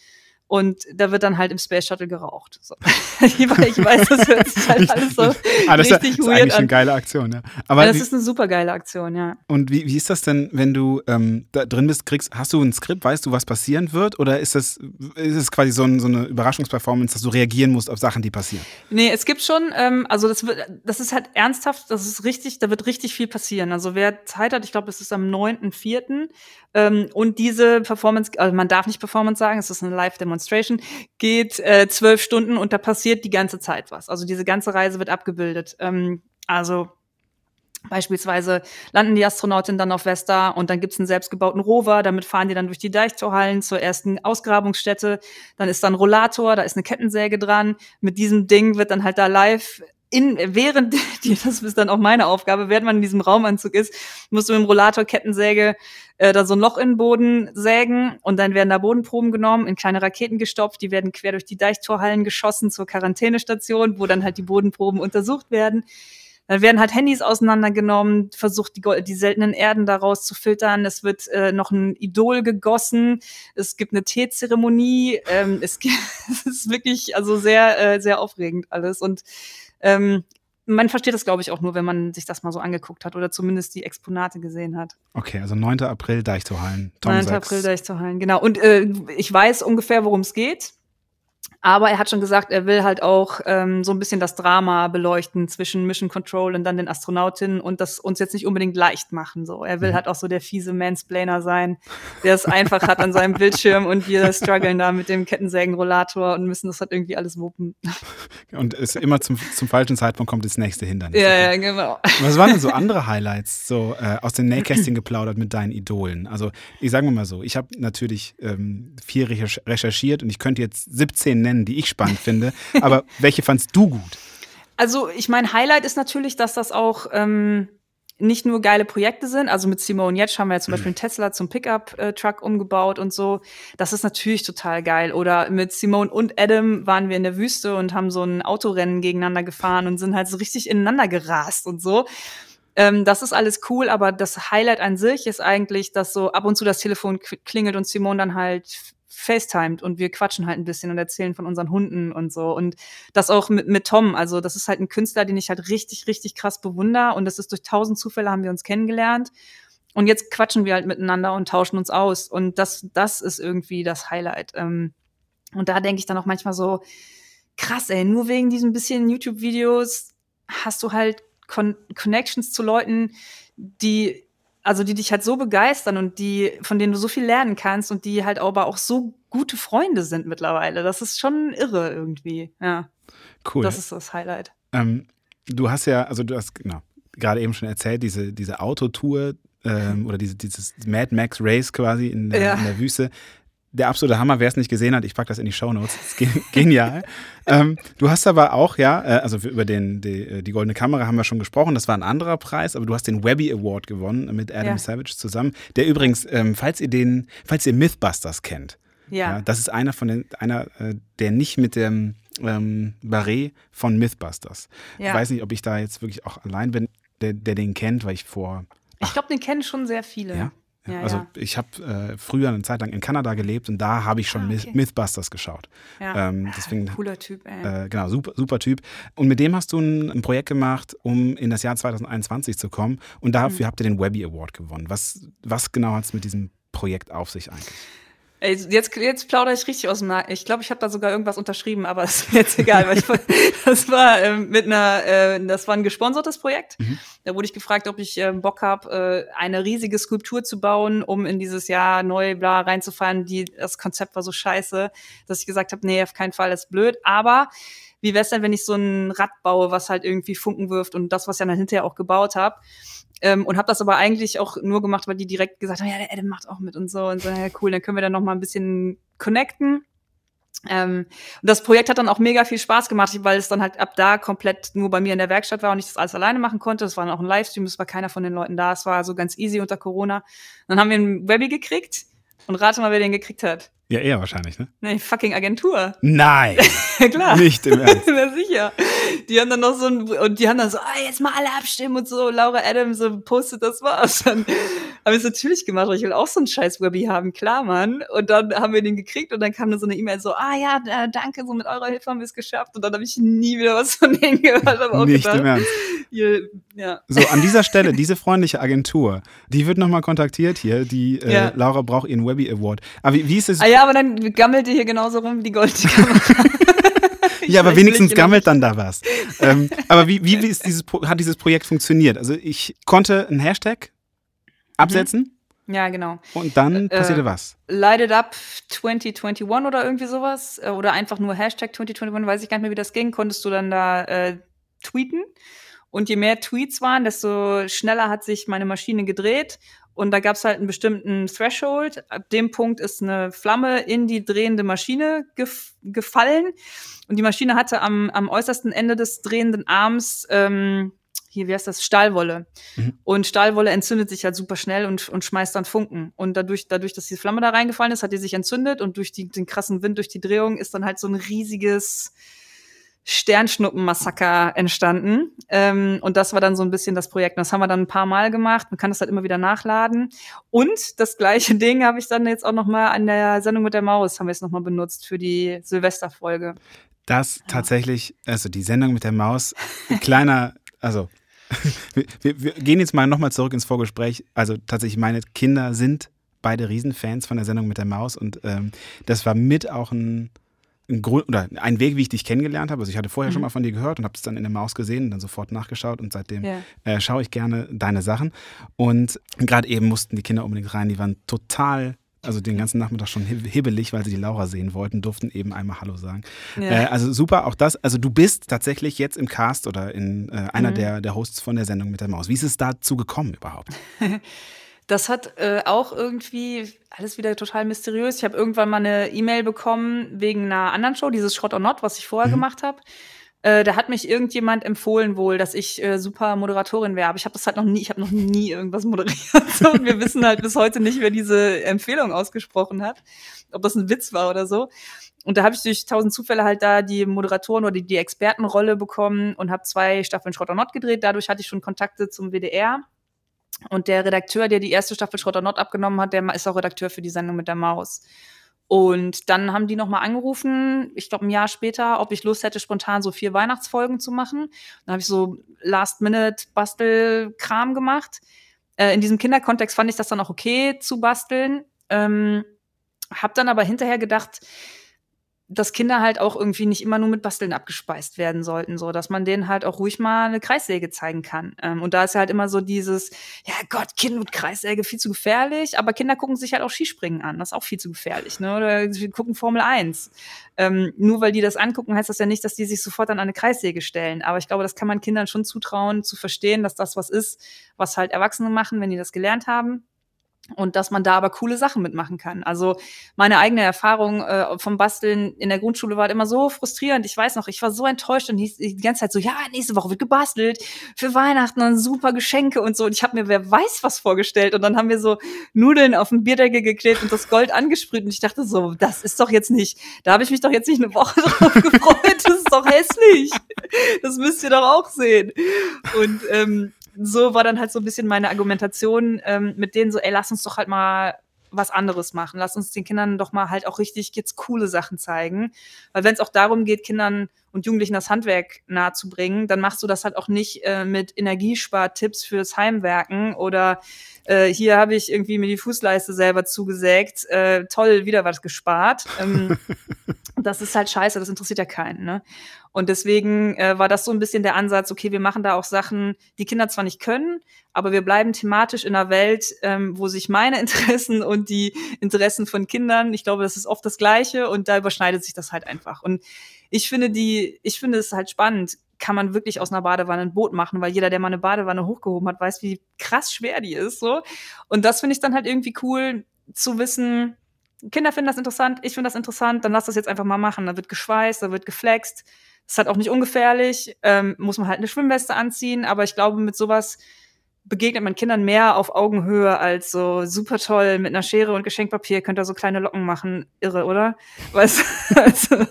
Speaker 1: und da wird dann halt im Space Shuttle geraucht. So. ich weiß, das hört sich halt alles so ah, das richtig ist, weird
Speaker 2: eigentlich an. eine geile Aktion, ja.
Speaker 1: Aber ja, das wie, ist eine super geile Aktion, ja.
Speaker 2: Und wie, wie ist das denn, wenn du ähm, da drin bist, kriegst, hast du ein Skript, weißt du, was passieren wird? Oder ist das, ist es quasi so, ein, so eine Überraschungsperformance, dass du reagieren musst auf Sachen, die passieren?
Speaker 1: Nee, es gibt schon, ähm, also das wird, das ist halt ernsthaft, das ist richtig, da wird richtig viel passieren. Also wer Zeit hat, ich glaube, es ist am 9.4., ähm, und diese Performance, also man darf nicht Performance sagen, es ist eine Live-Demonstration, geht äh, zwölf Stunden und da passiert die ganze Zeit was. Also diese ganze Reise wird abgebildet. Ähm, also Beispielsweise landen die Astronautinnen dann auf Vesta und dann gibt's einen selbstgebauten Rover, damit fahren die dann durch die Deichtorhallen zur ersten Ausgrabungsstätte. Dann ist da ein Rollator, da ist eine Kettensäge dran. Mit diesem Ding wird dann halt da live in, während das ist dann auch meine Aufgabe, während man in diesem Raumanzug ist, musst du mit dem Rollator Kettensäge äh, da so ein Loch in den Boden sägen und dann werden da Bodenproben genommen, in kleine Raketen gestopft, die werden quer durch die Deichtorhallen geschossen zur Quarantänestation, wo dann halt die Bodenproben untersucht werden. Dann werden halt Handys auseinandergenommen, versucht die, die seltenen Erden daraus zu filtern. Es wird äh, noch ein Idol gegossen. Es gibt eine Teezeremonie. Ähm, es, es ist wirklich also sehr äh, sehr aufregend alles und ähm, man versteht das, glaube ich, auch nur, wenn man sich das mal so angeguckt hat oder zumindest die Exponate gesehen hat.
Speaker 2: Okay, also 9. April Deichtorhallen.
Speaker 1: 9. 6. April Deichtorhallen, genau. Und äh, ich weiß ungefähr, worum es geht. Aber er hat schon gesagt, er will halt auch ähm, so ein bisschen das Drama beleuchten zwischen Mission Control und dann den Astronautinnen und das uns jetzt nicht unbedingt leicht machen. So, er will mhm. halt auch so der fiese Mansplainer sein, der es einfach hat an seinem Bildschirm und wir strugglen da mit dem Kettensägenrollator und müssen das halt irgendwie alles wuppen.
Speaker 2: Und es immer zum, zum falschen Zeitpunkt kommt das nächste Hindernis.
Speaker 1: Ja, ja, genau.
Speaker 2: Was waren denn so andere Highlights, so äh, aus den Nähkästchen geplaudert mit deinen Idolen? Also ich sage mal so, ich habe natürlich ähm, viel recherchiert und ich könnte jetzt 17 nennen, die ich spannend finde. Aber welche fandst du gut?
Speaker 1: Also, ich mein Highlight ist natürlich, dass das auch ähm, nicht nur geile Projekte sind. Also mit Simone Jetsch haben wir ja zum mhm. Beispiel einen Tesla zum Pickup-Truck umgebaut und so. Das ist natürlich total geil. Oder mit Simone und Adam waren wir in der Wüste und haben so ein Autorennen gegeneinander gefahren und sind halt so richtig ineinander gerast und so. Ähm, das ist alles cool, aber das Highlight an sich ist eigentlich, dass so ab und zu das Telefon klingelt und Simone dann halt FaceTimed und wir quatschen halt ein bisschen und erzählen von unseren Hunden und so. Und das auch mit, mit Tom. Also, das ist halt ein Künstler, den ich halt richtig, richtig krass bewundere. Und das ist durch tausend Zufälle haben wir uns kennengelernt. Und jetzt quatschen wir halt miteinander und tauschen uns aus. Und das, das ist irgendwie das Highlight. Ähm, und da denke ich dann auch manchmal so, krass, ey, nur wegen diesen bisschen YouTube-Videos hast du halt Con Connections zu Leuten, die also die dich halt so begeistern und die, von denen du so viel lernen kannst und die halt aber auch so gute Freunde sind mittlerweile. Das ist schon irre irgendwie. Ja.
Speaker 2: Cool.
Speaker 1: Das ist das Highlight.
Speaker 2: Ähm, du hast ja, also du hast genau, gerade eben schon erzählt, diese, diese Autotour ähm, oder diese, dieses Mad Max Race quasi in der, ja. in der Wüste der absolute Hammer. Wer es nicht gesehen hat, ich packe das in die Show Notes. genial. ähm, du hast aber auch, ja, äh, also über den, die, äh, die, Goldene Kamera haben wir schon gesprochen. Das war ein anderer Preis, aber du hast den Webby Award gewonnen mit Adam ja. Savage zusammen. Der übrigens, ähm, falls ihr den, falls ihr Mythbusters kennt, ja. ja das ist einer von den, einer, äh, der nicht mit dem ähm, Barret von Mythbusters. Ja. Ich weiß nicht, ob ich da jetzt wirklich auch allein bin, der, der den kennt, weil ich vor.
Speaker 1: Ach, ich glaube, den kennen schon sehr viele.
Speaker 2: Ja. Ja, also ja. ich habe äh, früher eine Zeit lang in Kanada gelebt und da habe ich schon ah, okay. Mythbusters geschaut. Ja. Ähm, deswegen,
Speaker 1: Cooler Typ, ey.
Speaker 2: Äh, genau, super, super Typ. Und mit dem hast du ein, ein, Projekt gemacht, um in das Jahr 2021 zu kommen. Und dafür mhm. habt ihr den Webby Award gewonnen. Was, was genau hat es mit diesem Projekt auf sich eigentlich?
Speaker 1: Ey, jetzt, jetzt plaudere ich richtig aus dem Markt. Ich glaube, ich habe da sogar irgendwas unterschrieben, aber ist mir jetzt egal, weil ich, das war ähm, mit einer, äh, das war ein gesponsertes Projekt. Mhm. Da wurde ich gefragt, ob ich äh, Bock habe, äh, eine riesige Skulptur zu bauen, um in dieses Jahr neu bla reinzufahren. Die, das Konzept war so scheiße, dass ich gesagt habe, nee, auf keinen Fall, das ist blöd. Aber wie wär's denn, wenn ich so ein Rad baue, was halt irgendwie Funken wirft und das, was ich dann hinterher auch gebaut habe. Ähm, und habe das aber eigentlich auch nur gemacht, weil die direkt gesagt haben, ja, der Adam macht auch mit und so. Und so, ja, cool, dann können wir dann noch mal ein bisschen connecten. Ähm, und das Projekt hat dann auch mega viel Spaß gemacht, weil es dann halt ab da komplett nur bei mir in der Werkstatt war und ich das alles alleine machen konnte. Es war dann auch ein Livestream, es war keiner von den Leuten da. Es war so ganz easy unter Corona. Dann haben wir einen Webby gekriegt und rate mal, wer den gekriegt hat.
Speaker 2: Ja, eher wahrscheinlich, ne?
Speaker 1: Ne, fucking Agentur.
Speaker 2: Nein.
Speaker 1: Klar.
Speaker 2: Nicht im Ernst.
Speaker 1: Na sicher. Die haben dann noch so ein, und die haben dann so, ah, jetzt mal alle abstimmen und so. Laura Adams so postet das war's. Dann habe ich es natürlich gemacht, weil ich will auch so einen scheiß Webby haben, klar, Mann. Und dann haben wir den gekriegt und dann kam dann so eine E-Mail so, ah ja, danke, so mit eurer Hilfe haben wir es geschafft. Und dann habe ich nie wieder was von denen gehört. Aber auch
Speaker 2: Nicht gedacht, im Ernst.
Speaker 1: Hier, ja.
Speaker 2: So, an dieser Stelle, diese freundliche Agentur, die wird nochmal kontaktiert hier. Die äh, ja. Laura braucht ihren Webby Award. Aber wie, wie ist es?
Speaker 1: Ah ja, aber dann gammelt ihr hier genauso rum wie die goldene Kamera.
Speaker 2: ja, aber wenigstens gammelt dann da was. ähm, aber wie, wie ist dieses, hat dieses Projekt funktioniert? Also ich konnte einen Hashtag absetzen.
Speaker 1: Mhm. Ja, genau.
Speaker 2: Und dann äh, passierte was?
Speaker 1: Light it up 2021 oder irgendwie sowas. Äh, oder einfach nur Hashtag 2021, weiß ich gar nicht mehr, wie das ging. Konntest du dann da äh, tweeten. Und je mehr Tweets waren, desto schneller hat sich meine Maschine gedreht. Und da gab es halt einen bestimmten Threshold. Ab dem Punkt ist eine Flamme in die drehende Maschine gef gefallen. Und die Maschine hatte am, am äußersten Ende des drehenden Arms ähm, hier, wie heißt das, Stahlwolle. Mhm. Und Stahlwolle entzündet sich halt super schnell und, und schmeißt dann Funken. Und dadurch, dadurch, dass die Flamme da reingefallen ist, hat die sich entzündet und durch die, den krassen Wind, durch die Drehung ist dann halt so ein riesiges Sternschnuppenmassaker entstanden. Ähm, und das war dann so ein bisschen das Projekt. Und das haben wir dann ein paar Mal gemacht. Man kann das halt immer wieder nachladen. Und das gleiche Ding habe ich dann jetzt auch noch mal an der Sendung mit der Maus, haben wir es noch mal benutzt für die Silvesterfolge.
Speaker 2: Das tatsächlich, also die Sendung mit der Maus, kleiner, also wir, wir, gehen jetzt mal nochmal zurück ins Vorgespräch. Also tatsächlich, meine Kinder sind beide Riesenfans von der Sendung mit der Maus und ähm, das war mit auch ein, ein Grund oder ein Weg, wie ich dich kennengelernt habe. Also ich hatte vorher mhm. schon mal von dir gehört und habe es dann in der Maus gesehen und dann sofort nachgeschaut und seitdem ja. äh, schaue ich gerne deine Sachen. Und gerade eben mussten die Kinder unbedingt rein, die waren total also den ganzen Nachmittag schon hibbelig, weil sie die Laura sehen wollten, durften eben einmal Hallo sagen. Ja. Äh, also super, auch das. Also du bist tatsächlich jetzt im Cast oder in äh, einer mhm. der, der Hosts von der Sendung mit der Maus. Wie ist es dazu gekommen überhaupt?
Speaker 1: Das hat äh, auch irgendwie alles wieder total mysteriös. Ich habe irgendwann mal eine E-Mail bekommen wegen einer anderen Show, dieses Schrott or Not, was ich vorher mhm. gemacht habe. Äh, da hat mich irgendjemand empfohlen wohl, dass ich äh, super Moderatorin wäre. Aber ich habe das halt noch nie, ich habe noch nie irgendwas moderiert. so, und wir wissen halt bis heute nicht, wer diese Empfehlung ausgesprochen hat. Ob das ein Witz war oder so. Und da habe ich durch tausend Zufälle halt da die Moderatoren oder die, die Expertenrolle bekommen und habe zwei Staffeln Schrott or Not gedreht. Dadurch hatte ich schon Kontakte zum WDR. Und der Redakteur, der die erste Staffel Schrott Not abgenommen hat, der ist auch Redakteur für die Sendung mit der Maus. Und dann haben die nochmal angerufen, ich glaube ein Jahr später, ob ich Lust hätte, spontan so vier Weihnachtsfolgen zu machen. Dann habe ich so Last-Minute-Bastelkram gemacht. Äh, in diesem Kinderkontext fand ich das dann auch okay zu basteln. Ähm, hab dann aber hinterher gedacht, dass Kinder halt auch irgendwie nicht immer nur mit Basteln abgespeist werden sollten, so dass man denen halt auch ruhig mal eine Kreissäge zeigen kann. Ähm, und da ist halt immer so dieses, ja Gott, Kind mit Kreissäge viel zu gefährlich, aber Kinder gucken sich halt auch Skispringen an, das ist auch viel zu gefährlich, ne? Oder sie gucken Formel 1. Ähm, nur weil die das angucken, heißt das ja nicht, dass die sich sofort an eine Kreissäge stellen. Aber ich glaube, das kann man Kindern schon zutrauen, zu verstehen, dass das was ist, was halt Erwachsene machen, wenn die das gelernt haben. Und dass man da aber coole Sachen mitmachen kann. Also meine eigene Erfahrung äh, vom Basteln in der Grundschule war immer so frustrierend. Ich weiß noch, ich war so enttäuscht und hieß die ganze Zeit so, ja, nächste Woche wird gebastelt für Weihnachten und super Geschenke und so. Und ich habe mir wer weiß was vorgestellt und dann haben wir so Nudeln auf den Bierdeckel geklebt und das Gold angesprüht und ich dachte so, das ist doch jetzt nicht, da habe ich mich doch jetzt nicht eine Woche drauf gefreut. Das ist doch hässlich. Das müsst ihr doch auch sehen. Und ähm, so war dann halt so ein bisschen meine Argumentation ähm, mit denen so, ey, lass uns doch halt mal was anderes machen. Lass uns den Kindern doch mal halt auch richtig jetzt coole Sachen zeigen. Weil wenn es auch darum geht, Kindern und Jugendlichen das Handwerk nahezubringen, dann machst du das halt auch nicht äh, mit Energiespartipps fürs Heimwerken oder äh, hier habe ich irgendwie mir die Fußleiste selber zugesägt, äh, toll, wieder was gespart. Ähm, das ist halt scheiße, das interessiert ja keinen. Ne? Und deswegen äh, war das so ein bisschen der Ansatz, okay, wir machen da auch Sachen, die Kinder zwar nicht können, aber wir bleiben thematisch in einer Welt, ähm, wo sich meine Interessen und die Interessen von Kindern, ich glaube, das ist oft das Gleiche und da überschneidet sich das halt einfach. Und ich finde die, ich finde es halt spannend, kann man wirklich aus einer Badewanne ein Boot machen, weil jeder, der mal eine Badewanne hochgehoben hat, weiß, wie krass schwer die ist, so. Und das finde ich dann halt irgendwie cool zu wissen, Kinder finden das interessant, ich finde das interessant, dann lass das jetzt einfach mal machen. Da wird geschweißt, da wird geflext, ist halt auch nicht ungefährlich, ähm, muss man halt eine Schwimmweste anziehen, aber ich glaube, mit sowas begegnet man Kindern mehr auf Augenhöhe als so super toll mit einer Schere und Geschenkpapier könnt ihr so kleine Locken machen. Irre, oder? Weißt, also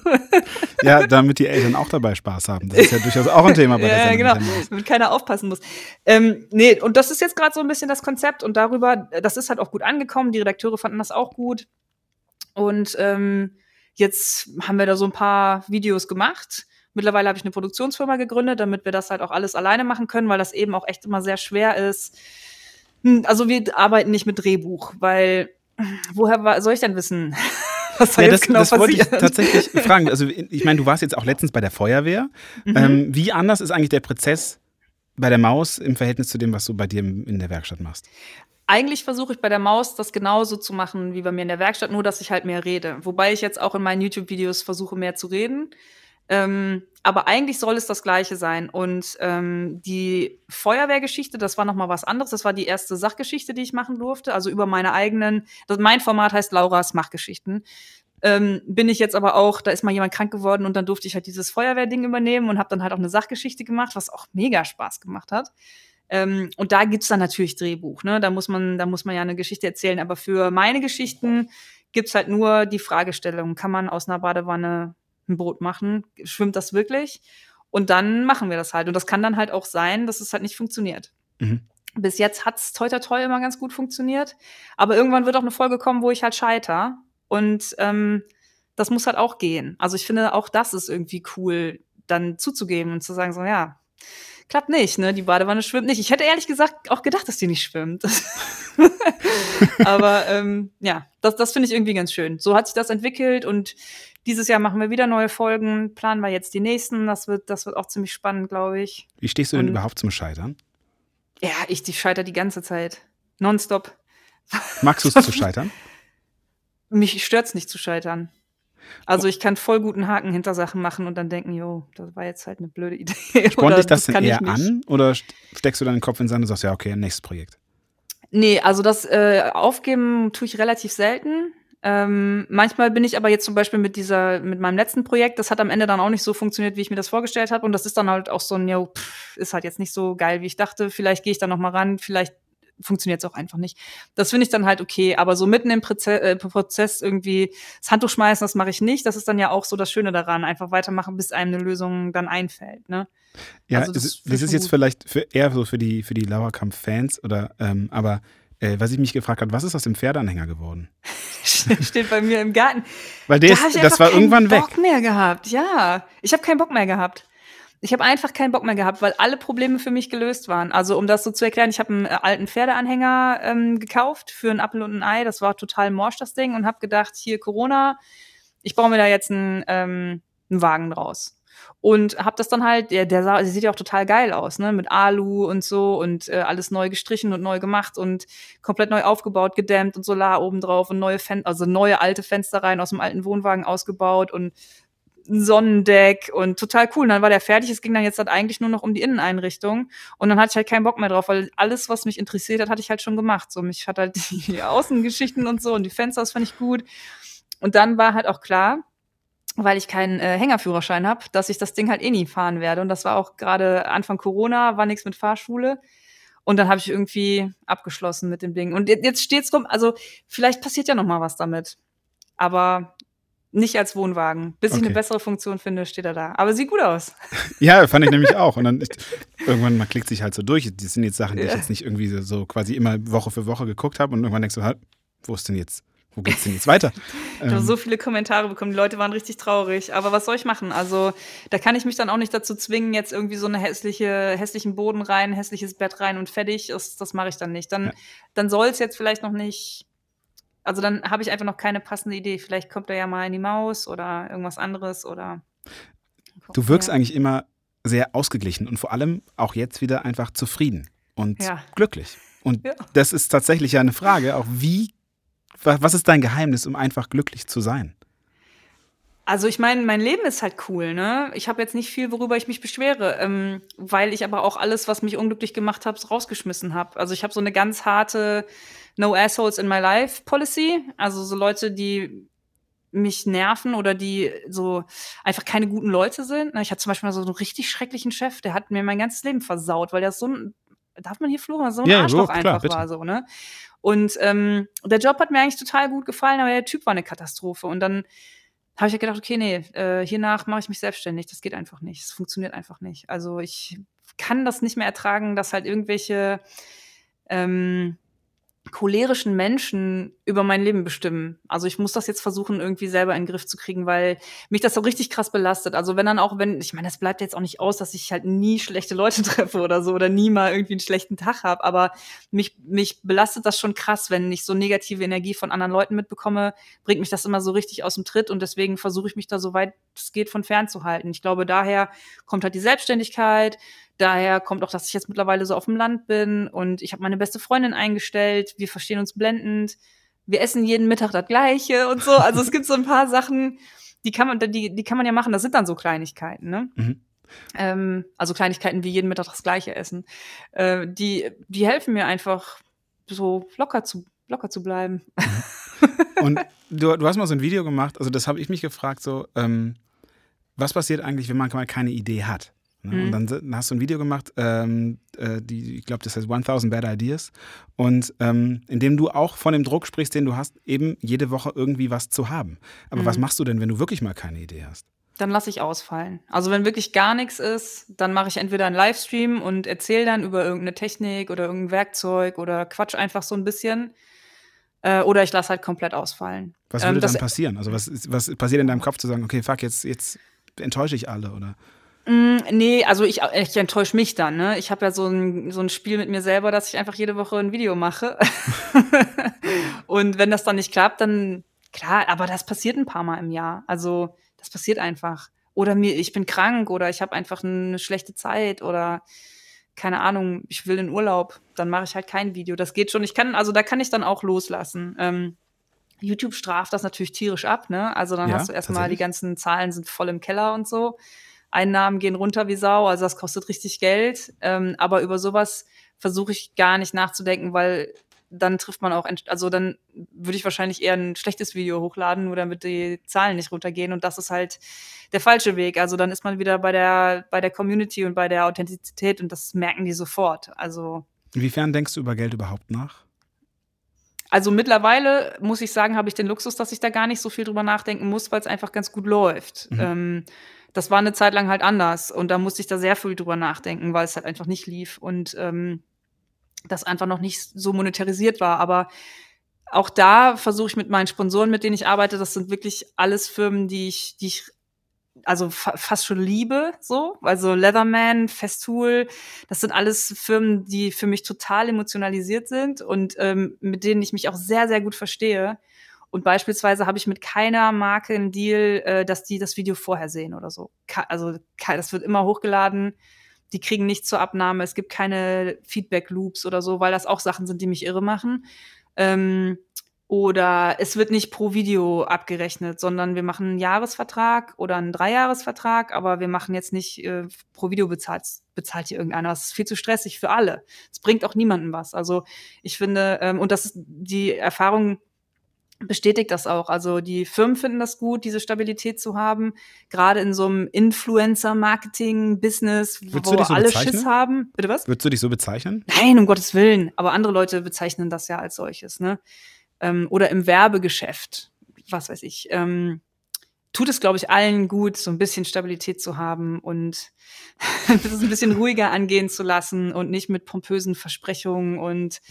Speaker 2: ja, damit die Eltern auch dabei Spaß haben. Das ist ja durchaus auch ein Thema bei der
Speaker 1: Ja, genau, damit keiner aufpassen muss. Ähm, nee, und das ist jetzt gerade so ein bisschen das Konzept und darüber, das ist halt auch gut angekommen. Die Redakteure fanden das auch gut. Und ähm, jetzt haben wir da so ein paar Videos gemacht Mittlerweile habe ich eine Produktionsfirma gegründet, damit wir das halt auch alles alleine machen können, weil das eben auch echt immer sehr schwer ist. Hm, also wir arbeiten nicht mit Drehbuch, weil woher soll ich denn wissen?
Speaker 2: Was soll ja, das, genau das wollte ich tatsächlich fragen. Also ich meine, du warst jetzt auch letztens bei der Feuerwehr. Mhm. Ähm, wie anders ist eigentlich der Prozess bei der Maus im Verhältnis zu dem, was du bei dir in der Werkstatt machst?
Speaker 1: Eigentlich versuche ich bei der Maus das genauso zu machen wie bei mir in der Werkstatt, nur dass ich halt mehr rede. Wobei ich jetzt auch in meinen YouTube-Videos versuche, mehr zu reden. Ähm, aber eigentlich soll es das Gleiche sein. Und ähm, die Feuerwehrgeschichte, das war noch mal was anderes. Das war die erste Sachgeschichte, die ich machen durfte. Also über meine eigenen. Das, mein Format heißt Laura's Machgeschichten. Ähm, bin ich jetzt aber auch, da ist mal jemand krank geworden und dann durfte ich halt dieses Feuerwehrding übernehmen und habe dann halt auch eine Sachgeschichte gemacht, was auch mega Spaß gemacht hat. Ähm, und da gibt's dann natürlich Drehbuch, ne? Da muss man, da muss man ja eine Geschichte erzählen. Aber für meine Geschichten gibt's halt nur die Fragestellung, kann man aus einer Badewanne ein Boot machen, schwimmt das wirklich? Und dann machen wir das halt. Und das kann dann halt auch sein, dass es halt nicht funktioniert. Mhm. Bis jetzt hat es toi toi toi immer ganz gut funktioniert. Aber irgendwann wird auch eine Folge kommen, wo ich halt scheiter. Und ähm, das muss halt auch gehen. Also ich finde, auch das ist irgendwie cool, dann zuzugeben und zu sagen, so, ja, klappt nicht, ne? Die Badewanne schwimmt nicht. Ich hätte ehrlich gesagt auch gedacht, dass die nicht schwimmt. Aber ähm, ja, das, das finde ich irgendwie ganz schön. So hat sich das entwickelt und dieses Jahr machen wir wieder neue Folgen, planen wir jetzt die nächsten. Das wird, das wird auch ziemlich spannend, glaube ich.
Speaker 2: Wie stehst du denn Und, überhaupt zum Scheitern?
Speaker 1: Ja, ich, ich scheitere die ganze Zeit. Nonstop.
Speaker 2: Magst du es zu scheitern?
Speaker 1: Mich stört es nicht zu scheitern. Also ich kann voll guten Haken hinter Sachen machen und dann denken, jo, das war jetzt halt eine blöde Idee.
Speaker 2: Spornt dich das, das denn eher an oder steckst du deinen Kopf in den Sand und sagst, ja, okay, nächstes Projekt?
Speaker 1: Nee, also das äh, Aufgeben tue ich relativ selten. Ähm, manchmal bin ich aber jetzt zum Beispiel mit dieser, mit meinem letzten Projekt, das hat am Ende dann auch nicht so funktioniert, wie ich mir das vorgestellt habe. Und das ist dann halt auch so ein, ja, ist halt jetzt nicht so geil, wie ich dachte. Vielleicht gehe ich da noch mal ran, vielleicht funktioniert es auch einfach nicht. Das finde ich dann halt okay. Aber so mitten im Proze äh, Prozess irgendwie das Handtuch schmeißen, das mache ich nicht. Das ist dann ja auch so das Schöne daran. Einfach weitermachen, bis einem eine Lösung dann einfällt. Ne?
Speaker 2: Ja, also das, das, das ist jetzt vielleicht für, eher so für die, für die Lauerkampf-Fans oder, ähm, aber äh, was ich mich gefragt habe, was ist aus dem Pferdeanhänger geworden?
Speaker 1: Steht bei mir im Garten.
Speaker 2: Weil der da ist, das war irgendwann weg.
Speaker 1: Ich habe keinen Bock mehr gehabt, ja. Ich habe keinen Bock mehr gehabt. Ich habe einfach keinen Bock mehr gehabt, weil alle Probleme für mich gelöst waren. Also um das so zu erklären, ich habe einen äh, alten Pferdeanhänger ähm, gekauft für einen Apfel und ein Ei. Das war total morsch, das Ding. Und habe gedacht, hier Corona, ich baue mir da jetzt einen, ähm, einen Wagen draus und habe das dann halt, der, der, sah, der sieht ja auch total geil aus, ne, mit Alu und so und äh, alles neu gestrichen und neu gemacht und komplett neu aufgebaut, gedämmt und Solar oben drauf und neue Fenster, also neue alte Fenster rein aus dem alten Wohnwagen ausgebaut und ein Sonnendeck und total cool. Und dann war der fertig. Es ging dann jetzt halt eigentlich nur noch um die Inneneinrichtung. Und dann hatte ich halt keinen Bock mehr drauf, weil alles, was mich interessiert hat, hatte ich halt schon gemacht. So, mich hat halt die Außengeschichten und so und die Fenster, das fand ich gut. Und dann war halt auch klar, weil ich keinen äh, Hängerführerschein habe, dass ich das Ding halt eh nie fahren werde. Und das war auch gerade Anfang Corona, war nichts mit Fahrschule. Und dann habe ich irgendwie abgeschlossen mit dem Ding. Und jetzt steht's rum, also vielleicht passiert ja noch mal was damit. Aber nicht als Wohnwagen. Bis okay. ich eine bessere Funktion finde, steht er da. Aber sieht gut aus.
Speaker 2: Ja, fand ich nämlich auch. Und dann ich, irgendwann, man klickt sich halt so durch. Das sind jetzt Sachen, die ich jetzt nicht irgendwie so, so quasi immer Woche für Woche geguckt habe. Und irgendwann denkst du halt, wo ist denn jetzt wo geht's denn jetzt weiter?
Speaker 1: ich habe ähm, so viele Kommentare bekommen, die Leute waren richtig traurig. Aber was soll ich machen? Also, da kann ich mich dann auch nicht dazu zwingen, jetzt irgendwie so eine hässliche, hässlichen Boden rein, hässliches Bett rein und fertig. Das, das mache ich dann nicht. Dann, ja. dann soll es jetzt vielleicht noch nicht. Also dann habe ich einfach noch keine passende Idee. Vielleicht kommt da ja mal in die Maus oder irgendwas anderes oder.
Speaker 2: Du wirkst ja. eigentlich immer sehr ausgeglichen und vor allem auch jetzt wieder einfach zufrieden und ja. glücklich. Und ja. das ist tatsächlich ja eine Frage, auch wie was ist dein Geheimnis, um einfach glücklich zu sein?
Speaker 1: Also ich meine, mein Leben ist halt cool, ne? Ich habe jetzt nicht viel, worüber ich mich beschwere, ähm, weil ich aber auch alles, was mich unglücklich gemacht habe, rausgeschmissen habe. Also ich habe so eine ganz harte No Assholes in my Life Policy. Also so Leute, die mich nerven oder die so einfach keine guten Leute sind. Ich hatte zum Beispiel mal so einen richtig schrecklichen Chef, der hat mir mein ganzes Leben versaut, weil der so ein, darf man hier fluchen, so ein ja, Arschloch klar, einfach bitte. war so, ne? Und ähm, der Job hat mir eigentlich total gut gefallen, aber der Typ war eine Katastrophe. Und dann habe ich gedacht, okay, nee, äh, hiernach mache ich mich selbstständig. Das geht einfach nicht. Es funktioniert einfach nicht. Also ich kann das nicht mehr ertragen, dass halt irgendwelche ähm, cholerischen Menschen über mein Leben bestimmen. Also ich muss das jetzt versuchen, irgendwie selber in den Griff zu kriegen, weil mich das so richtig krass belastet. Also wenn dann auch, wenn, ich meine, das bleibt jetzt auch nicht aus, dass ich halt nie schlechte Leute treffe oder so oder nie mal irgendwie einen schlechten Tag habe, aber mich, mich belastet das schon krass, wenn ich so negative Energie von anderen Leuten mitbekomme, bringt mich das immer so richtig aus dem Tritt und deswegen versuche ich mich da so weit es geht von fernzuhalten. Ich glaube, daher kommt halt die Selbstständigkeit, Daher kommt auch, dass ich jetzt mittlerweile so auf dem Land bin und ich habe meine beste Freundin eingestellt. Wir verstehen uns blendend. Wir essen jeden Mittag das Gleiche und so. Also es gibt so ein paar Sachen, die kann man, die, die kann man ja machen. Das sind dann so Kleinigkeiten, ne? Mhm. Ähm, also Kleinigkeiten wie jeden Mittag das Gleiche essen. Äh, die, die helfen mir einfach, so locker zu, locker zu bleiben.
Speaker 2: Mhm. Und du, du hast mal so ein Video gemacht, also das habe ich mich gefragt, so, ähm, was passiert eigentlich, wenn man mal keine Idee hat? Ne? Mhm. Und dann hast du ein Video gemacht, ähm, äh, die, ich glaube, das heißt 1000 Bad Ideas. Und ähm, in dem du auch von dem Druck sprichst, den du hast, eben jede Woche irgendwie was zu haben. Aber mhm. was machst du denn, wenn du wirklich mal keine Idee hast?
Speaker 1: Dann lasse ich ausfallen. Also wenn wirklich gar nichts ist, dann mache ich entweder einen Livestream und erzähle dann über irgendeine Technik oder irgendein Werkzeug oder quatsch einfach so ein bisschen. Äh, oder ich lasse halt komplett ausfallen.
Speaker 2: Was würde ähm, dann passieren? Also was, was passiert in deinem Kopf zu sagen, okay, fuck, jetzt, jetzt enttäusche ich alle oder?
Speaker 1: Mm, nee, also ich, ich enttäusche mich dann. Ne? Ich habe ja so ein, so ein Spiel mit mir selber, dass ich einfach jede Woche ein Video mache. und wenn das dann nicht klappt, dann klar, aber das passiert ein paar Mal im Jahr. Also das passiert einfach. Oder mir, ich bin krank oder ich habe einfach eine schlechte Zeit oder keine Ahnung, ich will in Urlaub, dann mache ich halt kein Video. Das geht schon. Ich kann, also da kann ich dann auch loslassen. Ähm, YouTube straft das natürlich tierisch ab, ne? Also dann ja, hast du erstmal die ganzen Zahlen sind voll im Keller und so. Einnahmen gehen runter wie Sau, also das kostet richtig Geld. Ähm, aber über sowas versuche ich gar nicht nachzudenken, weil dann trifft man auch, also dann würde ich wahrscheinlich eher ein schlechtes Video hochladen, nur damit die Zahlen nicht runtergehen. Und das ist halt der falsche Weg. Also dann ist man wieder bei der, bei der Community und bei der Authentizität und das merken die sofort. Also.
Speaker 2: Inwiefern denkst du über Geld überhaupt nach?
Speaker 1: Also mittlerweile muss ich sagen, habe ich den Luxus, dass ich da gar nicht so viel drüber nachdenken muss, weil es einfach ganz gut läuft. Mhm. Ähm, das war eine Zeit lang halt anders und da musste ich da sehr viel drüber nachdenken, weil es halt einfach nicht lief und ähm, das einfach noch nicht so monetarisiert war. Aber auch da versuche ich mit meinen Sponsoren, mit denen ich arbeite, das sind wirklich alles Firmen, die ich, die ich also fa fast schon liebe, so. Also Leatherman, Festool, das sind alles Firmen, die für mich total emotionalisiert sind und ähm, mit denen ich mich auch sehr, sehr gut verstehe. Und beispielsweise habe ich mit keiner Marke einen Deal, äh, dass die das Video vorher sehen oder so. also das wird immer hochgeladen. Die kriegen nichts zur Abnahme. Es gibt keine Feedback-Loops oder so, weil das auch Sachen sind, die mich irre machen. Ähm, Oder es wird nicht pro Video abgerechnet, sondern wir machen einen Jahresvertrag oder einen Dreijahresvertrag, aber wir machen jetzt nicht äh, pro Video bezahlt, bezahlt hier irgendeiner. Das ist viel zu stressig für alle. Es bringt auch niemandem was. Also ich finde, ähm, und das ist die Erfahrung bestätigt das auch. Also die Firmen finden das gut, diese Stabilität zu haben. Gerade in so einem Influencer-Marketing-Business, wo
Speaker 2: so
Speaker 1: alle
Speaker 2: bezeichnen?
Speaker 1: Schiss haben. Bitte was?
Speaker 2: Würdest du dich so bezeichnen?
Speaker 1: Nein, um Gottes Willen. Aber andere Leute bezeichnen das ja als solches, ne? Ähm, oder im Werbegeschäft, was weiß ich. Ähm, tut es, glaube ich, allen gut, so ein bisschen Stabilität zu haben und es ein bisschen ruhiger angehen zu lassen und nicht mit pompösen Versprechungen und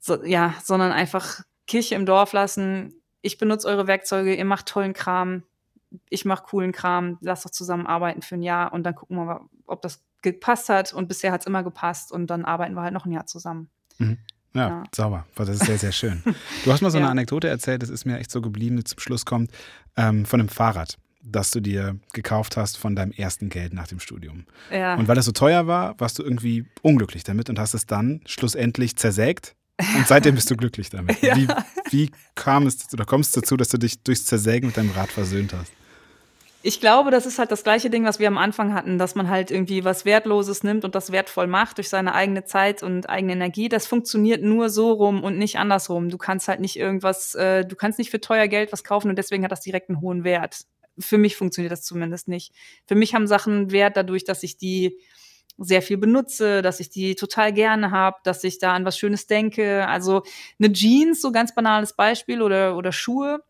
Speaker 1: so, ja, sondern einfach Kirche im Dorf lassen. Ich benutze eure Werkzeuge, ihr macht tollen Kram, ich mache coolen Kram, lasst doch zusammen arbeiten für ein Jahr und dann gucken wir mal, ob das gepasst hat. Und bisher hat es immer gepasst und dann arbeiten wir halt noch ein Jahr zusammen.
Speaker 2: Mhm. Ja,
Speaker 1: Ja.
Speaker 2: sauber. Das ist sehr, sehr schön. Du hast mal so eine
Speaker 1: Ja.
Speaker 2: Anekdote erzählt, das ist mir echt so geblieben, die zum Schluss kommt, ähm, von einem Fahrrad, das du dir gekauft hast von deinem ersten Geld nach dem Studium.
Speaker 1: Ja.
Speaker 2: Und weil das so teuer war, warst du irgendwie unglücklich damit und hast es dann schlussendlich zersägt. Und seitdem bist du glücklich damit.
Speaker 1: Ja.
Speaker 2: Wie, wie kam es dazu, oder kommst du dazu, dass du dich durchs Zersägen mit deinem Rad versöhnt hast?
Speaker 1: Ich glaube, das ist halt das gleiche Ding, was wir am Anfang hatten, dass man halt irgendwie was Wertloses nimmt und das wertvoll macht durch seine eigene Zeit und eigene Energie. Das funktioniert nur so rum und nicht andersrum. Du kannst halt nicht irgendwas, äh, du kannst nicht für teuer Geld was kaufen und deswegen hat das direkt einen hohen Wert. Für mich funktioniert das zumindest nicht. Für mich haben Sachen Wert dadurch, dass ich die sehr viel benutze, dass ich die total gerne habe, dass ich da an was Schönes denke. Also eine Jeans, so ganz banales Beispiel, oder, oder Schuhe,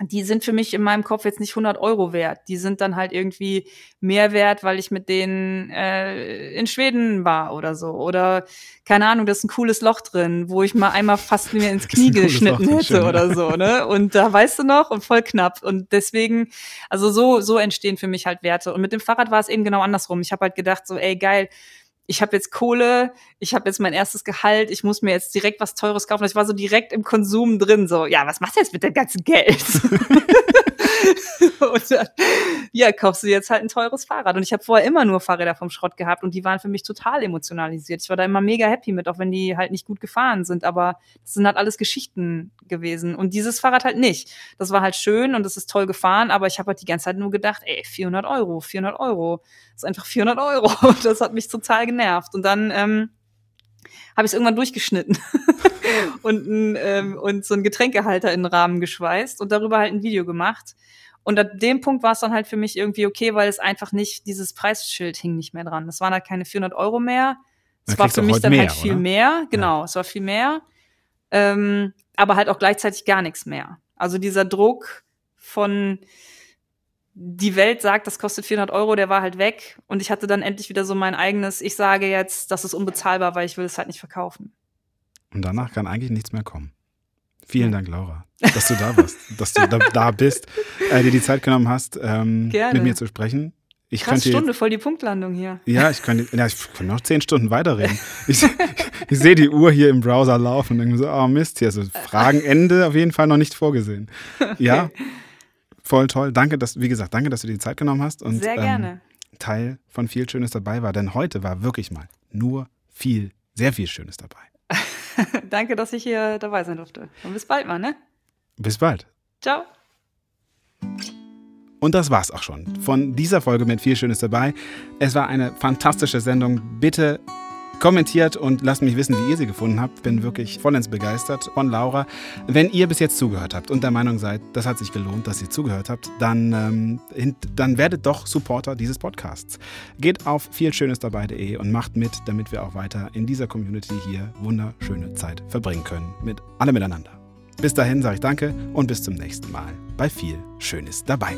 Speaker 1: die sind für mich in meinem Kopf jetzt nicht 100 Euro wert. Die sind dann halt irgendwie mehr wert, weil ich mit denen äh, in Schweden war oder so. Oder keine Ahnung, da ist ein cooles Loch drin, wo ich mal einmal fast mir ins Knie
Speaker 2: Loch
Speaker 1: geschnitten
Speaker 2: drin,
Speaker 1: hätte oder so. Ne? Und da weißt du noch und voll knapp. Und deswegen, also so so entstehen für mich halt Werte. Und mit dem Fahrrad war es eben genau andersrum. Ich habe halt gedacht so, ey geil. Ich habe jetzt Kohle, ich habe jetzt mein erstes Gehalt, ich muss mir jetzt direkt was Teures kaufen. Ich war so direkt im Konsum drin, so, ja, was machst du jetzt mit dem ganzen Geld? und dann, ja, kaufst du jetzt halt ein teures Fahrrad. Und ich habe vorher immer nur Fahrräder vom Schrott gehabt und die waren für mich total emotionalisiert. Ich war da immer mega happy mit, auch wenn die halt nicht gut gefahren sind. Aber das sind halt alles Geschichten gewesen. Und dieses Fahrrad halt nicht. Das war halt schön und es ist toll gefahren, aber ich habe halt die ganze Zeit nur gedacht, ey, 400 Euro, 400 Euro. Das ist einfach 400 Euro. Das hat mich total genervt. Und dann ähm, habe ich es irgendwann durchgeschnitten und, ein, ähm, und so einen Getränkehalter in den Rahmen geschweißt und darüber halt ein Video gemacht. Und an dem Punkt war es dann halt für mich irgendwie okay, weil es einfach nicht, dieses Preisschild hing nicht mehr dran. Das waren halt keine 400 Euro mehr. Es war für mich dann
Speaker 2: mehr,
Speaker 1: halt viel
Speaker 2: oder?
Speaker 1: mehr. Genau, es war viel mehr. Ähm, aber halt auch gleichzeitig gar nichts mehr. Also dieser Druck von, die Welt sagt, das kostet 400 Euro, der war halt weg. Und ich hatte dann endlich wieder so mein eigenes, ich sage jetzt, das ist unbezahlbar, weil ich will es halt nicht verkaufen.
Speaker 2: Und danach kann eigentlich nichts mehr kommen. Vielen Dank, Laura, dass du da warst, dass du da, da bist, äh, dir die Zeit genommen hast, ähm, mit mir zu sprechen. Ich
Speaker 1: Krass
Speaker 2: könnte
Speaker 1: Stunde, voll die Punktlandung hier.
Speaker 2: Ja, ich könnte, ja, ich könnte noch zehn Stunden weiterreden. Ich, ich sehe die Uhr hier im Browser laufen und denke mir so, oh Mist, hier ist so Fragenende auf jeden Fall noch nicht vorgesehen. Ja, voll toll. Danke, dass, wie gesagt, danke, dass du dir die Zeit genommen hast und
Speaker 1: Sehr gerne.
Speaker 2: Ähm, Teil von viel Schönes dabei war. Denn heute war wirklich mal nur viel, sehr viel Schönes dabei.
Speaker 1: Danke, dass ich hier dabei sein durfte. Und bis bald mal, ne?
Speaker 2: Bis bald.
Speaker 1: Ciao.
Speaker 2: Und das war's auch schon von dieser Folge mit viel Schönes dabei. Es war eine fantastische Sendung. Bitte kommentiert und lasst mich wissen, wie ihr sie gefunden habt. Bin wirklich vollends begeistert von Laura. Wenn ihr bis jetzt zugehört habt und der Meinung seid, das hat sich gelohnt, dass ihr zugehört habt, dann, ähm, dann werdet doch Supporter dieses Podcasts. Geht auf vielschönesdabei.de und macht mit, damit wir auch weiter in dieser Community hier wunderschöne Zeit verbringen können. Mit alle miteinander. Bis dahin sage ich danke und bis zum nächsten Mal bei viel Schönes dabei.